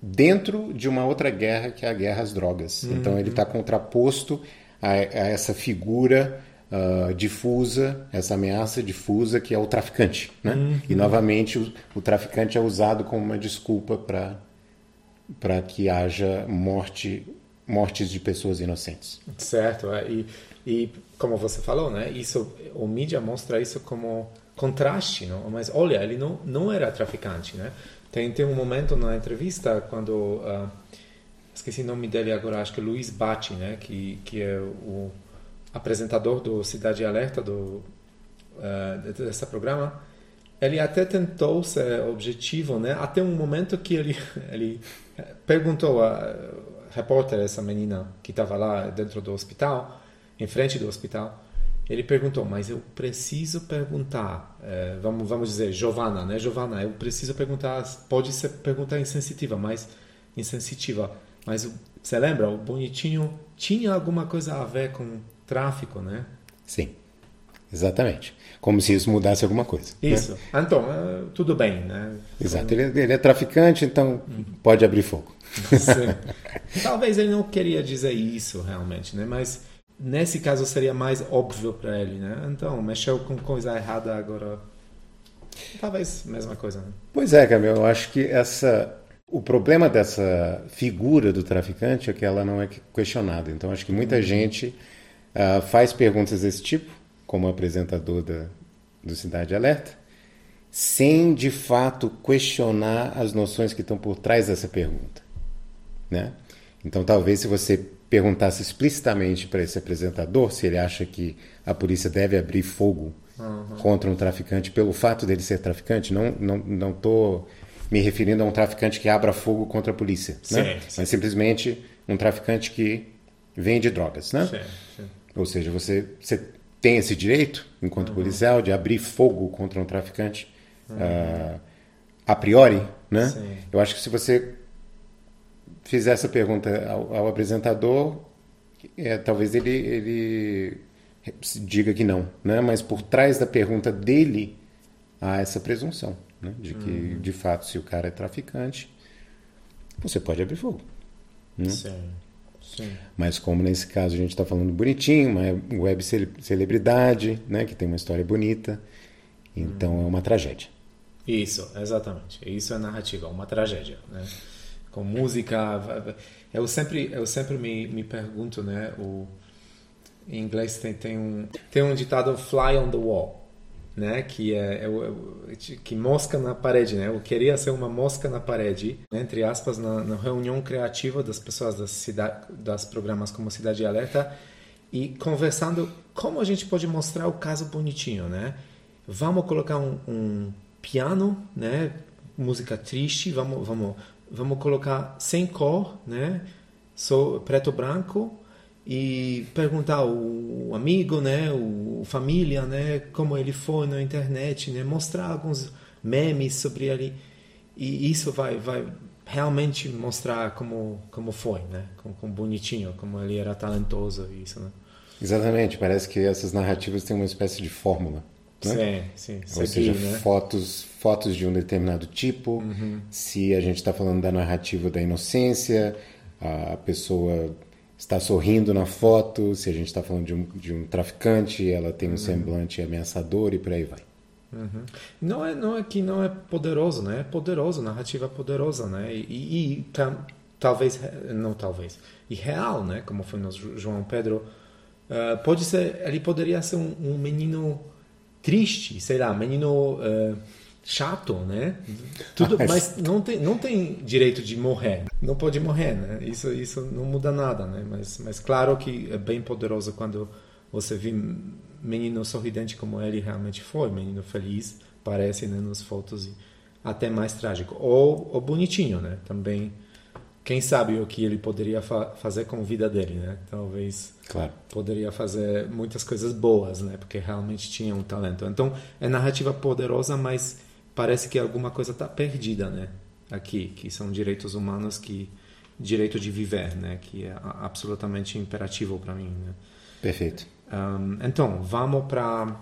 dentro de uma outra guerra que é a guerra às drogas. Uhum. Então ele está contraposto a, a essa figura uh, difusa, essa ameaça difusa que é o traficante. Né? Uhum. E novamente o, o, traficante é usado como uma desculpa para que haja morte, mortes de pessoas inocentes. Certo, é, e, e como você falou, né, isso, o mídia mostra isso como contraste, não? mas olha, ele não, não era traficante. Né? Tem, tem um momento na entrevista quando. Uh, esqueci o nome dele agora, acho que é Luiz Batti, né? que, que é o apresentador do Cidade Alerta, do, uh, desse programa, ele até tentou ser objetivo, né? Até um momento que ele, ele perguntou a repórter, essa menina que estava lá dentro do hospital, em frente do hospital, ele perguntou, mas eu preciso perguntar, eh, vamos, vamos dizer, Giovana, né? Giovana, eu preciso perguntar, pode ser pergunta insensitiva, mas insensitiva, mas você lembra, o bonitinho tinha alguma coisa a ver com tráfico, né? Sim, exatamente. Como se isso mudasse alguma coisa. Né? Isso. Né? Então, tudo bem, né? Exato. Ele, ele, é traficante, então uhum. pode abrir fogo. Talvez ele não queria dizer isso realmente, né? Mas nesse caso seria mais óbvio para ele, né? Então, mexeu com coisa errada agora. Talvez mesma coisa, né? Pois é, Camilo. Eu acho que essa o problema dessa figura do traficante é que ela não é questionada. Então, acho que muita uhum. gente uh, faz perguntas desse tipo, como apresentador da, do Cidade Alerta, sem de fato questionar as noções que estão por trás dessa pergunta. Né? Então, talvez se você perguntasse explicitamente para esse apresentador se ele acha que a polícia deve abrir fogo uhum. contra um traficante pelo fato dele ser traficante, não não não estou me referindo a um traficante que abra fogo contra a polícia, sim, né? Sim. mas simplesmente um traficante que vende drogas, né? Sim, ou seja, você, você tem esse direito, enquanto uhum. policial, de abrir fogo contra um traficante uhum. uh, a priori, né? Sim. Eu acho que se você fizer essa pergunta ao, ao apresentador, é, talvez ele, ele diga que não, né? Mas por trás da pergunta dele há essa presunção, né? De que, uhum. de fato, se o cara é traficante, você pode abrir fogo. Né? Sim. Sim. Mas como nesse caso a gente está falando bonitinho, uma web celebridade, né? Que tem uma história bonita, então uhum. é uma tragédia. Isso, exatamente. Isso é narrativa, uma tragédia, né? Com música, eu sempre eu sempre me, me pergunto, né? O em inglês tem, tem um tem um ditado fly on the wall, né? Que é, é, é que mosca na parede, né? Eu queria ser uma mosca na parede, entre aspas, na, na reunião criativa das pessoas das cidade, das programas como Cidade Alerta e conversando como a gente pode mostrar o caso bonitinho, né? Vamos colocar um, um piano, né? Música triste, vamos, vamos, vamos colocar sem cor, né? Só preto branco e perguntar o amigo, né? O família, né? Como ele foi na internet, né? Mostrar alguns memes sobre ele e isso vai, vai realmente mostrar como como foi, né? Como, como bonitinho, como ele era talentoso isso, né? Exatamente, parece que essas narrativas têm uma espécie de fórmula. Né? Sim, sim. Ou seja, né? fotos, fotos de um determinado tipo. Uhum. Se a gente está falando da narrativa da inocência, a pessoa está sorrindo na foto. Se a gente está falando de um, de um traficante, ela tem um uhum. semblante ameaçador e por aí vai. Uhum. Não é não é que não é poderoso, né? É poderoso, narrativa poderosa, né? E, e, e talvez não talvez e real, né? Como foi no João Pedro. Uh, pode ser, ele poderia ser um, um menino triste, sei lá, menino uh, chato, né? Tudo, mas não tem, não tem direito de morrer, não pode morrer, né? Isso, isso não muda nada, né? Mas, mas claro que é bem poderoso quando você vê menino sorridente como ele realmente foi, menino feliz, parece né, nas fotos e até mais trágico ou, ou bonitinho, né? Também quem sabe o que ele poderia fa fazer com a vida dele, né? Talvez claro. poderia fazer muitas coisas boas, né? Porque realmente tinha um talento. Então é narrativa poderosa, mas parece que alguma coisa está perdida, né? Aqui, que são direitos humanos, que direito de viver, né? Que é absolutamente imperativo para mim. Né? Perfeito. Um, então vamos para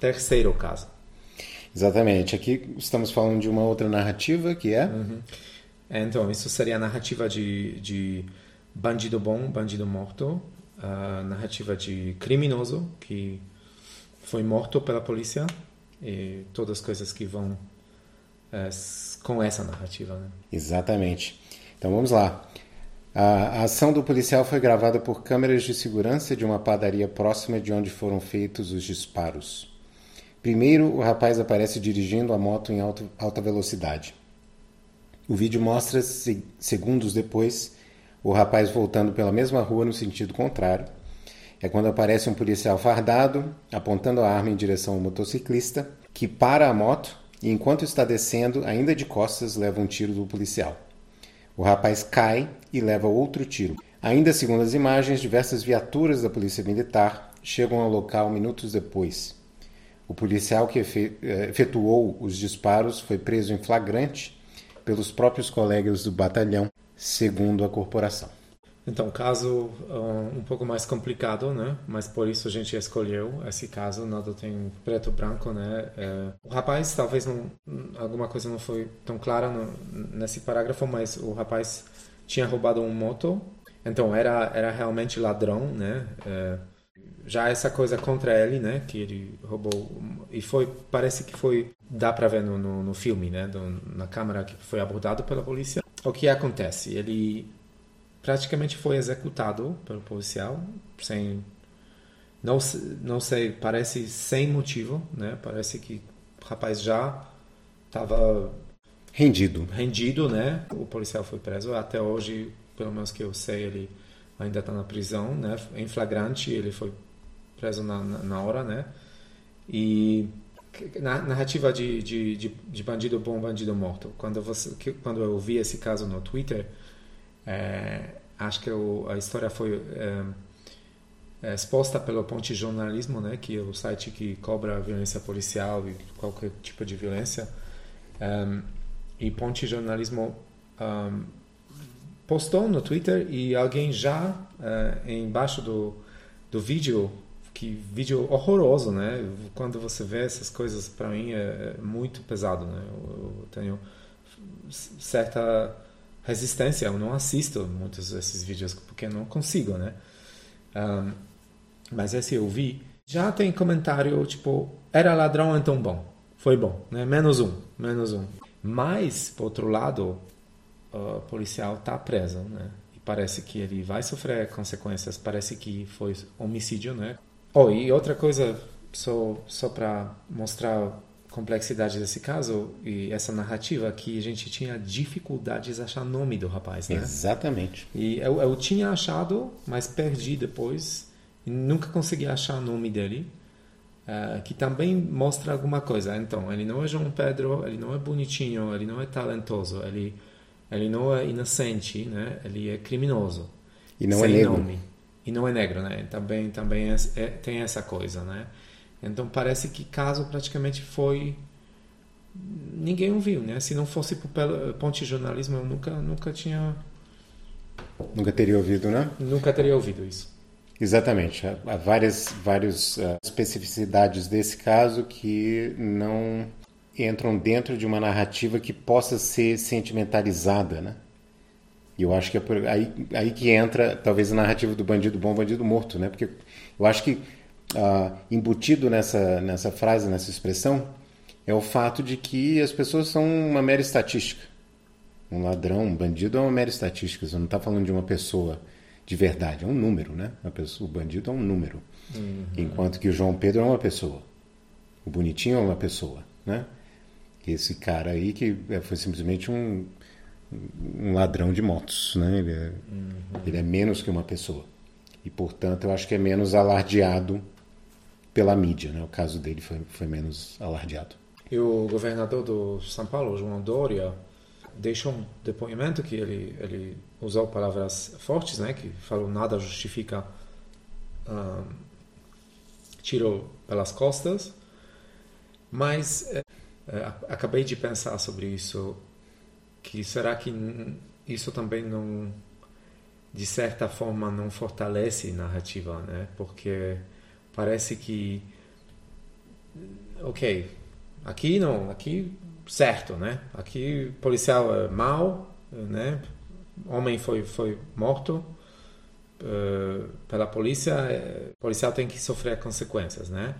terceiro caso. Exatamente. Aqui estamos falando de uma outra narrativa que é. Uhum. Então, isso seria a narrativa de, de bandido bom, bandido morto, a narrativa de criminoso que foi morto pela polícia e todas as coisas que vão é, com essa narrativa. Né? Exatamente. Então vamos lá. A, ação do policial foi gravada por câmeras de segurança de uma padaria próxima de onde foram feitos os disparos. Primeiro, o rapaz aparece dirigindo a moto em alto, alta velocidade. O vídeo mostra, segundos depois, o rapaz voltando pela mesma rua no sentido contrário. É quando aparece um policial fardado, apontando a arma em direção ao motociclista, que para a moto e, enquanto está descendo, ainda de costas, leva um tiro do policial. O rapaz cai e leva outro tiro. Ainda segundo as imagens, diversas viaturas da Polícia Militar chegam ao local minutos depois. O policial que eh, efetuou os disparos foi preso em flagrante pelos próprios colegas do batalhão, segundo a corporação. Então, caso uh, um pouco mais complicado, né? Mas por isso a gente escolheu esse caso, nada tem preto branco, né? É, o rapaz, talvez não, alguma coisa não foi tão clara no, nesse parágrafo, mas o rapaz tinha roubado um moto, então era era realmente ladrão, né? É, já essa coisa contra ele, né? Que ele roubou e foi parece que foi dá para ver no, no, no, filme, né? Do, na câmera que foi abordado pela polícia. O que acontece? Ele praticamente foi executado pelo policial sem não não sei parece sem motivo, né? Parece que o rapaz já estava rendido, rendido, né? O policial foi preso até hoje, pelo menos que eu sei, ele ainda está na prisão, né? Em flagrante, ele foi preso na, na, hora, né? E narrativa de, de, de, de, bandido bom, bandido morto. Quando você, quando eu vi esse caso no Twitter, é, acho que eu, a história foi é, é, exposta pelo Ponte Jornalismo, né, que é o site que cobra violência policial e qualquer tipo de violência. Um, e Ponte Jornalismo um, postou no Twitter e alguém já embaixo do, do vídeo que vídeo horroroso, né? Quando você vê essas coisas, para mim é, é, muito pesado, né? Eu, tenho certa resistência, eu não assisto muitos desses vídeos porque não consigo, né? Um, mas esse eu vi. Já tem comentário tipo, era ladrão então bom, foi bom, né? Menos um, menos um. Mas, por outro lado, o policial está preso, né? E parece que ele vai sofrer consequências, parece que foi homicídio, né? Oh, e outra coisa, só, só para mostrar a complexidade desse caso e essa narrativa, que a gente tinha dificuldades de achar nome do rapaz, né? Exatamente. E eu, eu tinha achado, mas perdi depois. E nunca consegui achar o nome dele. Uh, que também mostra alguma coisa. Então, ele não é João Pedro, ele não é bonitinho, ele não é talentoso, ele, ele não é inocente, né? Ele é criminoso. E não é negro. Nome e não é negro, né? Também também é, é, tem essa coisa, né? Então parece que caso praticamente foi ninguém ouviu, né? Se não fosse por Ponte Jornalismo, eu nunca nunca tinha nunca teria ouvido, né? Nunca teria ouvido isso. Exatamente. Há várias várias uh, especificidades desse caso que não entram dentro de uma narrativa que possa ser sentimentalizada, né? E eu acho que é por, aí, aí que entra talvez a narrativa do bandido bom, bandido morto, né? Porque eu acho que uh, embutido nessa, nessa frase, nessa expressão, é o fato de que as pessoas são uma mera estatística. Um ladrão, um bandido é uma mera estatística. Você não está falando de uma pessoa de verdade, é um número, né? Pessoa, o bandido é um número. Uhum. Enquanto que o João Pedro é uma pessoa. O bonitinho é uma pessoa, né? Esse cara aí que é, foi simplesmente um um ladrão de motos, né? Ele é, uhum. ele é menos que uma pessoa. E, portanto, eu acho que é menos alardeado pela mídia, né? O caso dele foi, foi menos alardeado. E o governador do São Paulo, João Dória, deixou um depoimento que ele, ele usou palavras fortes, né? Que falou nada justifica um, tiro pelas costas. Mas é, acabei de pensar sobre isso que será que isso também não de certa forma não fortalece narrativa, né? Porque parece que ok, aqui não, aqui certo, né? Aqui policial é mal, né? Homem foi foi morto uh, pela polícia, é, policial tem que sofrer consequências, né?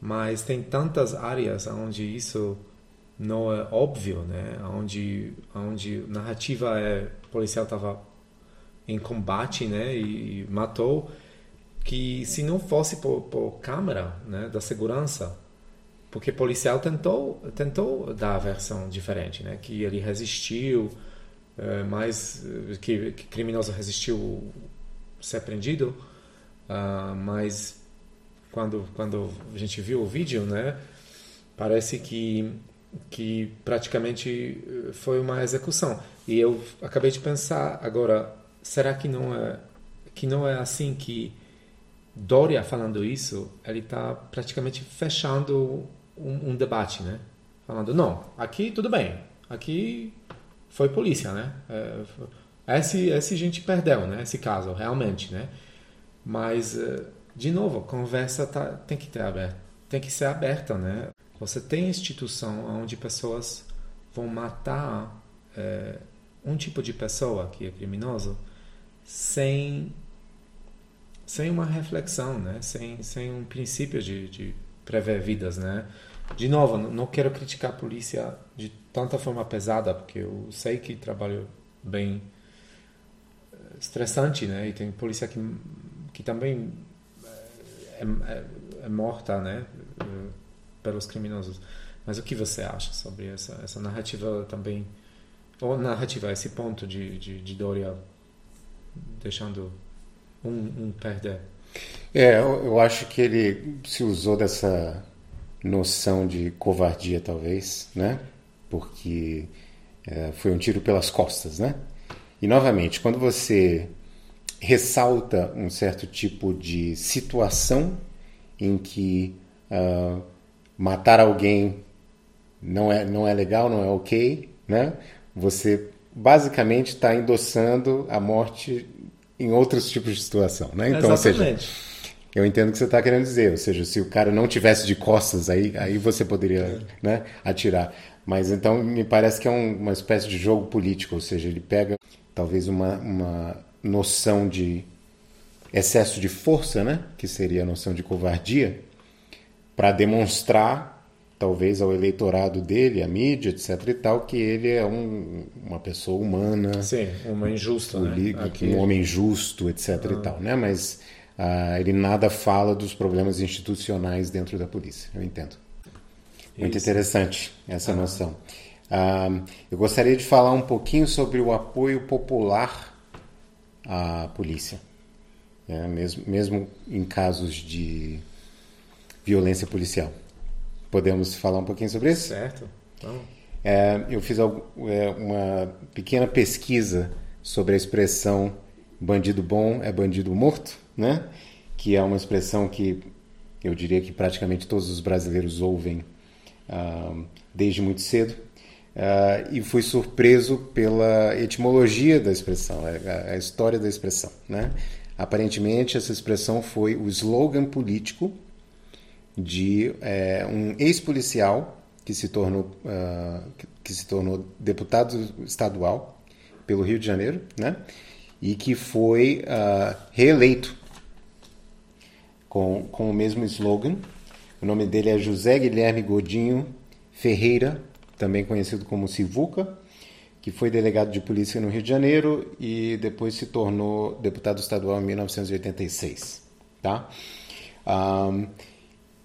Mas tem tantas áreas onde isso não é óbvio, né? Onde, onde narrativa é o policial estava em combate, né? E, e, matou que se não fosse por, por câmera, né? Da segurança, porque o policial tentou tentou dar a versão diferente, né? Que ele resistiu, é, mas que, que criminoso resistiu ser prendido, uh, mas quando quando a gente viu o vídeo, né? Parece que que praticamente eh, foi uma execução. E eu acabei de pensar agora, será que não é que não é assim que Dória falando isso, ele está praticamente fechando um, um, debate, né? Falando não, aqui tudo bem, aqui foi polícia, né? É, esse esse gente perdeu, né? Esse caso realmente, né? Mas eh, de novo, conversa tá, tem que ter aberta, tem que ser aberta, né? Você tem instituição onde pessoas vão matar é, um tipo de pessoa que é criminoso sem sem uma reflexão, né? Sem sem um princípio de, de prever vidas, né? De novo, não quero criticar a polícia de tanta forma pesada, porque eu sei que trabalho bem é, estressante, né? E tem polícia que que também é, é, é morta, né? Pelos criminosos. Mas o que você acha sobre essa, essa narrativa também, ou narrativa, esse ponto de, de, de Doria deixando um, um perder? É, eu, acho que ele se usou dessa noção de covardia, talvez, né? Porque é, foi um tiro pelas costas, né? E novamente, quando você ressalta um certo tipo de situação em que uh, matar alguém não é, não é legal, não é ok, né? Você basicamente está endossando a morte em outros tipos de situação, né? Então, Exatamente. Ou seja, eu entendo o que você está querendo dizer, ou seja, se o cara não tivesse de costas, aí, aí você poderia é. né, atirar. Mas então me parece que é um, uma espécie de jogo político, ou seja, ele pega talvez uma, uma noção de excesso de força, né, que seria a noção de covardia, para demonstrar talvez ao eleitorado dele, à mídia, etc e tal, que ele é um, uma pessoa humana. Sim, um homem justo, né? Um homem justo, etc ah. e tal, né? Mas ah, ele nada fala dos problemas institucionais dentro da polícia, eu entendo. Muito Isso. interessante essa ah. noção. Ah, eu gostaria de falar um pouquinho sobre o apoio popular à polícia. É, mesmo, mesmo em casos de violência policial. Podemos falar um pouquinho sobre isso? Certo. Vamos. É, eu fiz é, uma pequena pesquisa sobre a expressão bandido bom é bandido morto, né? Que é uma expressão que eu diria que praticamente todos os brasileiros ouvem uh, desde muito cedo. Uh, e fui surpreso pela etimologia da expressão, a, a história da expressão, né? Aparentemente essa expressão foi o slogan político de é, um ex-policial que se tornou uh, que, se tornou deputado estadual pelo Rio de Janeiro, né? E que foi uh, reeleito com, com o mesmo slogan. O nome dele é José Guilherme Godinho Ferreira, também conhecido como Sivuca, que foi delegado de polícia no Rio de Janeiro e depois se tornou deputado estadual em 1986, tá? Um,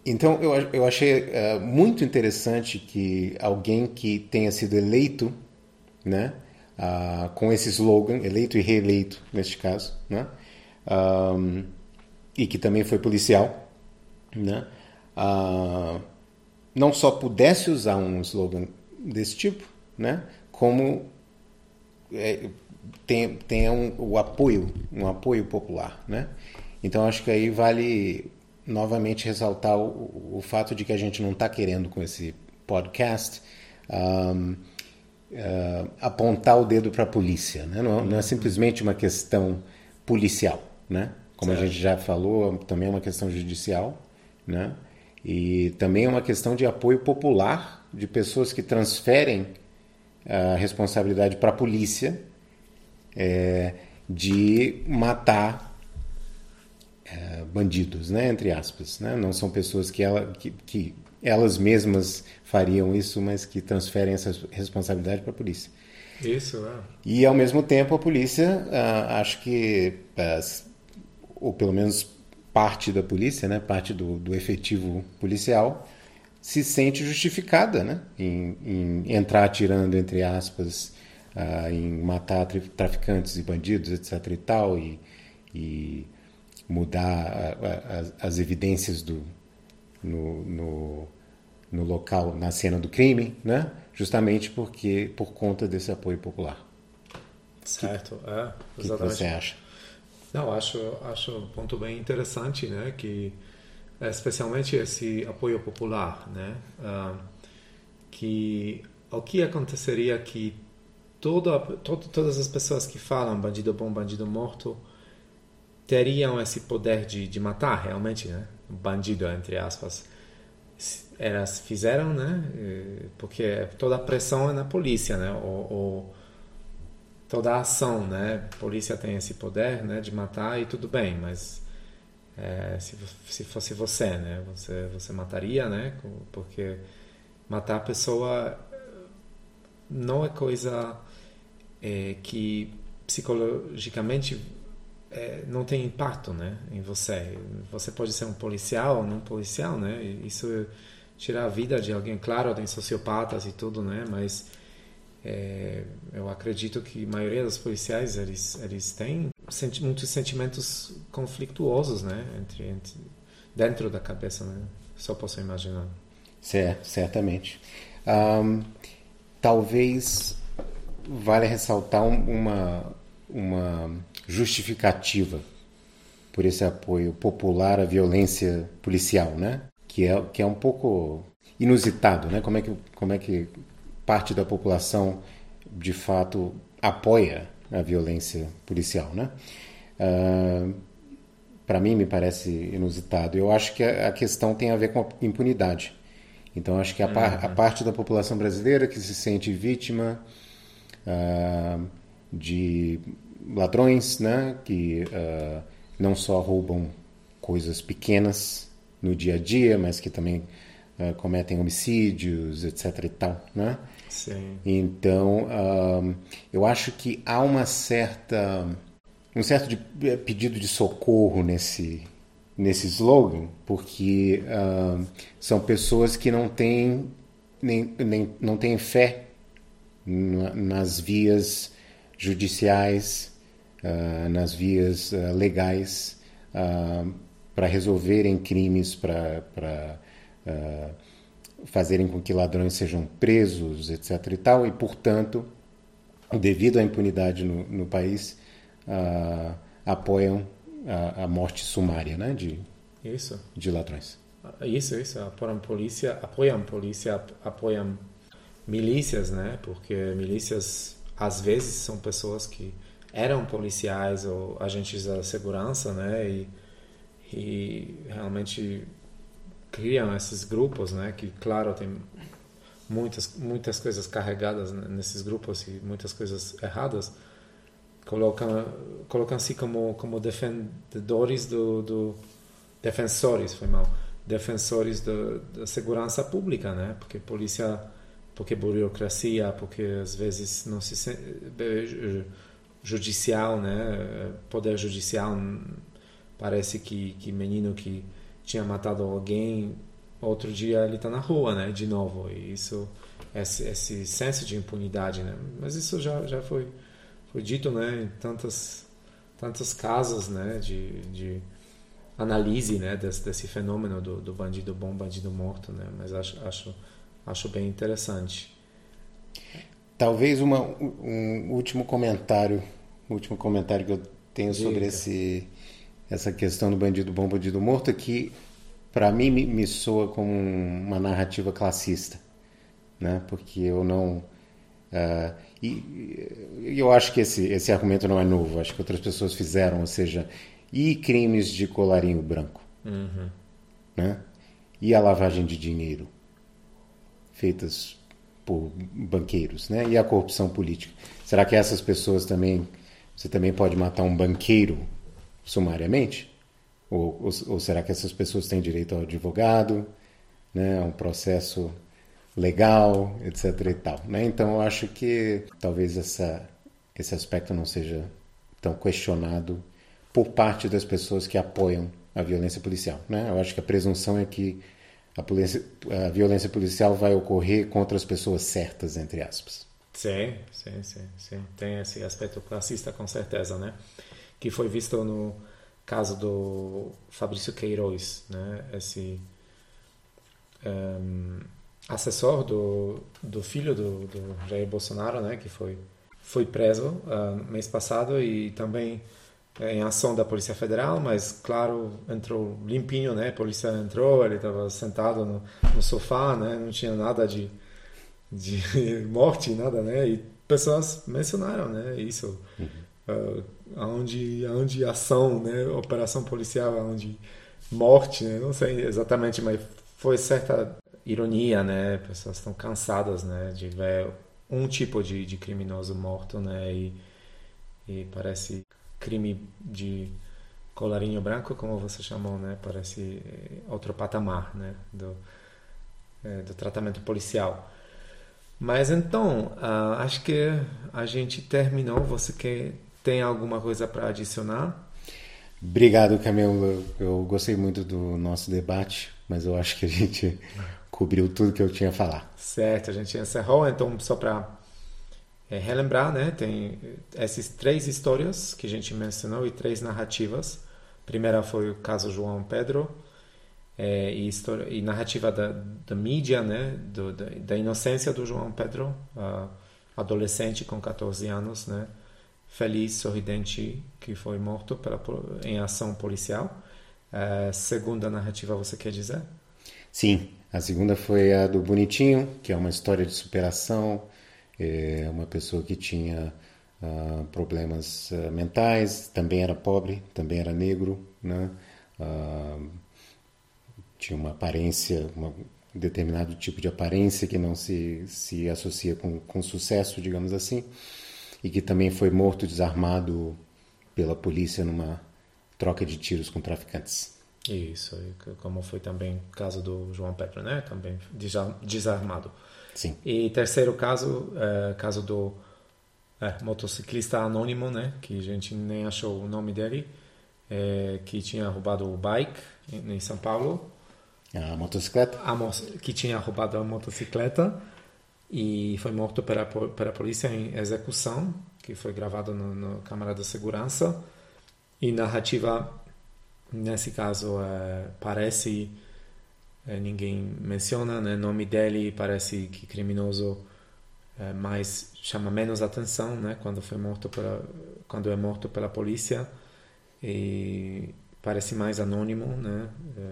então, eu, eu achei uh, muito interessante que alguém que tenha sido eleito, né, uh, com esse slogan, eleito e reeleito, neste caso, né, um, e que também foi policial, né, uh, não só pudesse usar um slogan desse tipo, né, como é, tem, tenha um, o apoio, um apoio popular, né. Então, acho que aí vale novamente ressaltar o, o fato de que a gente não está querendo com esse podcast um, uh, apontar o dedo para a polícia. Né? Não, não, é simplesmente uma questão policial, né? Como certo. a gente já falou, também é uma questão judicial, né? E também é uma questão de apoio popular de pessoas que transferem a responsabilidade para a polícia é, de matar é, bandidos, né, entre aspas, né? Não são pessoas que, ela, que, que elas mesmas fariam isso, mas que transferem essa responsabilidade para a polícia. Isso, é. E ao mesmo tempo a polícia, uh, acho que, ou pelo menos parte da polícia, né, parte do, do efetivo policial, se sente justificada, né, em, em entrar atirando entre aspas, uh, em matar traficantes e bandidos, etc. e tal, e, e mudar a, a, as evidências do, no, no, no, local, na cena do crime, né? justamente porque por conta desse apoio popular. Certo, que, é, exatamente. O que você acha? Não, acho, acho um ponto bem interessante, né? Que especialmente esse apoio popular, né? Uh, que o que aconteceria que toda, todo, todas as pessoas que falam bandido bom, bandido morto, teriam esse poder de, de matar realmente, né? Bandido, entre aspas. Elas fizeram, né? Porque toda a pressão é na polícia, né? Ou, ou toda a ação, né? A polícia tem esse poder, né? De matar e tudo bem, mas é, se, se fosse você, né? Você, você mataria, né? Porque matar a pessoa não é coisa é, que psicologicamente é, não tem impacto né, em você. Você pode ser um policial ou não policial, né? Isso tira a vida de alguém. Claro, tem sociopatas e tudo, né? Mas é, eu acredito que a maioria dos policiais eles eles têm senti muitos sentimentos conflituosos, né? Entre, entre, dentro da cabeça, né? Só posso imaginar. Certo, certamente. Um, talvez vale ressaltar uma uma justificativa por esse apoio popular à violência policial, né? Que é, que é um pouco inusitado, né? Como é que, como é que parte da população de fato apoia a violência policial, né? Uh, Para mim, me parece inusitado. Eu acho que a, a questão tem a ver com a impunidade. Então, acho que a, par, a parte da população brasileira que se sente vítima uh, de ladrões, né, que uh, não só roubam coisas pequenas no dia a dia, mas que também uh, cometem homicídios, etc. e tal, né? Sim. Então, eu acho que há uma certa um certo de, eh, pedido de socorro nesse nesse slogan, porque são pessoas que não têm nem, nem não têm fé nas vias judiciais, uh, nas vias uh, legais, uh, para resolverem crimes, para fazerem com que ladrões sejam presos, etc. e tal, e portanto, devido à impunidade no, no país, apoiam a, a, morte sumária, né, de isso de ladrões. Isso, isso. Apoiam polícia, apoiam polícia, apoiam milícias, né? Porque milícias às vezes são pessoas que eram policiais ou agentes da segurança, né? E, e realmente criam esses grupos, né? Que claro tem muitas muitas coisas carregadas nesses grupos e muitas coisas erradas. Colocam colocam-se como como defendedores do, do defensores, foi mal, defensores da segurança pública, né? Porque polícia porque burocracia, porque às vezes não se eh, judicial, né? Poder judicial parece que que menino que tinha matado alguém outro dia ele está na rua, né? De novo e isso esse, esse senso de impunidade, né? Mas isso já já foi foi dito, né? Em tantas tantos casos, né? De, de análise, né? Desse, desse fenômeno do, do bandido bom, bandido morto, né? Mas acho acho acho bem interessante. Talvez uma, um último comentário, último comentário que eu tenho Diga. sobre esse, essa questão do bandido bom, bandido morto, que para mim me, me, soa como uma narrativa classista, né? Porque eu não uh, e eu acho que esse esse argumento não é novo. Acho que outras pessoas fizeram, ou seja, e crimes de colarinho branco, uhum. né? E a lavagem de dinheiro feitas por banqueiros, né? E a corrupção política. Será que essas pessoas também você também pode matar um banqueiro sumariamente? Ou, ou, ou será que essas pessoas têm direito ao advogado, né? A um processo legal, etc. e tal, né? Então eu acho que talvez essa esse aspecto não seja tão questionado por parte das pessoas que apoiam a violência policial, né? Eu acho que a presunção é que a, polícia, a violência policial vai ocorrer contra as pessoas certas, entre aspas. Sim, sim, sim, sim. Tem esse aspecto classista com certeza, né? Que foi visto no caso do Fabrício Queiroz, né? Esse um, assessor do, do filho do, do Jair Bolsonaro, né? Que foi foi preso uh, mês passado e também em ação da Polícia Federal, mas claro, entrou limpinho, né? A polícia entrou, ele estava sentado no, no, sofá, né? Não tinha nada de, de morte, nada, né? E pessoas mencionaram, né? Isso, uhum. uh, aonde, aonde ação, né? Operação policial, aonde morte, né? Não sei exatamente, mas foi certa ironia, né? Pessoas estão cansadas, né? De ver um tipo de, de criminoso morto, né? E, e parece crime de colarinho branco, como você chamou, né? Parece eh, outro patamar, né? Do, é, do tratamento policial. Mas então, uh, acho que a gente terminou. Você quer, tem alguma coisa para adicionar? Obrigado, Camilo. Eu gostei muito do nosso debate, mas eu acho que a gente cobriu tudo que eu tinha a falar. Certo, a gente encerrou. Então, só para é, relembrar, né? Tem essas três histórias que a gente mencionou e três narrativas. A primeira foi o caso João Pedro é, e, história, e narrativa da, da mídia, né? Do, da, da, inocência do João Pedro, adolescente com 14 anos, né? Feliz, sorridente, que foi morto pela, em ação policial. Uh, segunda narrativa, você quer dizer? Sim, a segunda foi a do Bonitinho, que é uma história de superação, é uma pessoa que tinha uh, problemas uh, mentais, também era pobre, também era negro, né? Uh, tinha uma aparência, um determinado tipo de aparência que não se, se associa com, com sucesso, digamos assim, e que também foi morto desarmado pela polícia numa troca de tiros com traficantes. Isso, como foi também o caso do João Pedro, né? Também desarmado. Sim. E terceiro caso, é, caso do é, motociclista anônimo, né? Que a gente nem achou o nome dele, é, que tinha roubado o bike em, em São Paulo. A motocicleta? A mo que tinha roubado a motocicleta e foi morto pela, pela polícia em execução, que foi gravado na câmara de segurança. E narrativa, nesse caso, parece ninguém menciona, né? nome dele parece que criminoso é, mais chama menos atenção, né? Quando foi morto pela, quando é morto pela polícia e parece mais anônimo, né? É,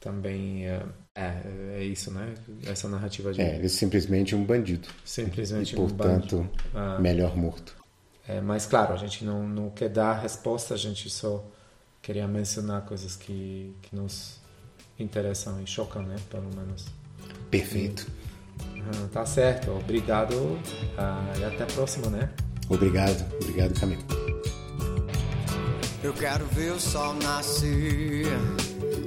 também é, é, é, isso, né? Essa narrativa de é, ele é simplesmente um bandido. Simplesmente e, portanto, um bandido. Ah. melhor morto. É, mas claro, a gente não, não quer dar resposta, a gente só queria mencionar coisas que, que nos interessam e chocam, né? Pelo menos. Perfeito. E, tá certo. Obrigado ah, e até a próxima, né? Obrigado. Obrigado, Camilo. Eu quero ver o sol nascer,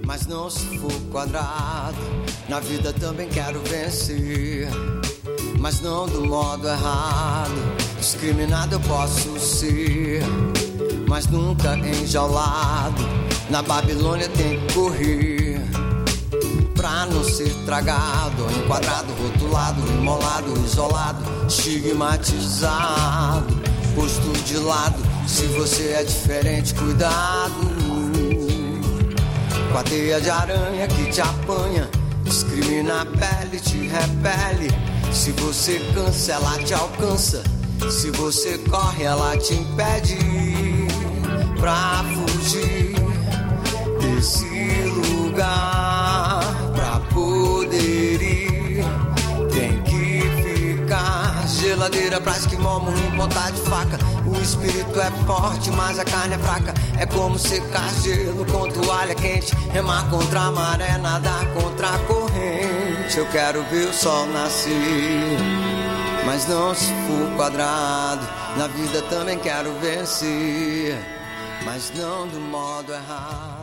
mas não se for quadrado. Na vida também quero vencer, mas não do modo errado. Discriminado eu posso ser, mas nunca enjaulado. Na Babilônia tem que correr pra não ser tragado, enquadrado, rotulado, imolado, isolado, estigmatizado, posto de lado. Se você é diferente, cuidado. Com a teia de aranha que te apanha, discrimina a pele, te repele. Se você cansa, ela te alcança. Se você corre, ela te impede pra fugir desse lugar geladeira pra esquimó, em ponta de faca. O espírito é forte, mas a carne é fraca. É como secar gelo com toalha quente. Remar contra a maré, nadar contra a corrente. Eu quero ver o sol nascer, mas não se for quadrado. Na vida também quero vencer, mas não do modo errado.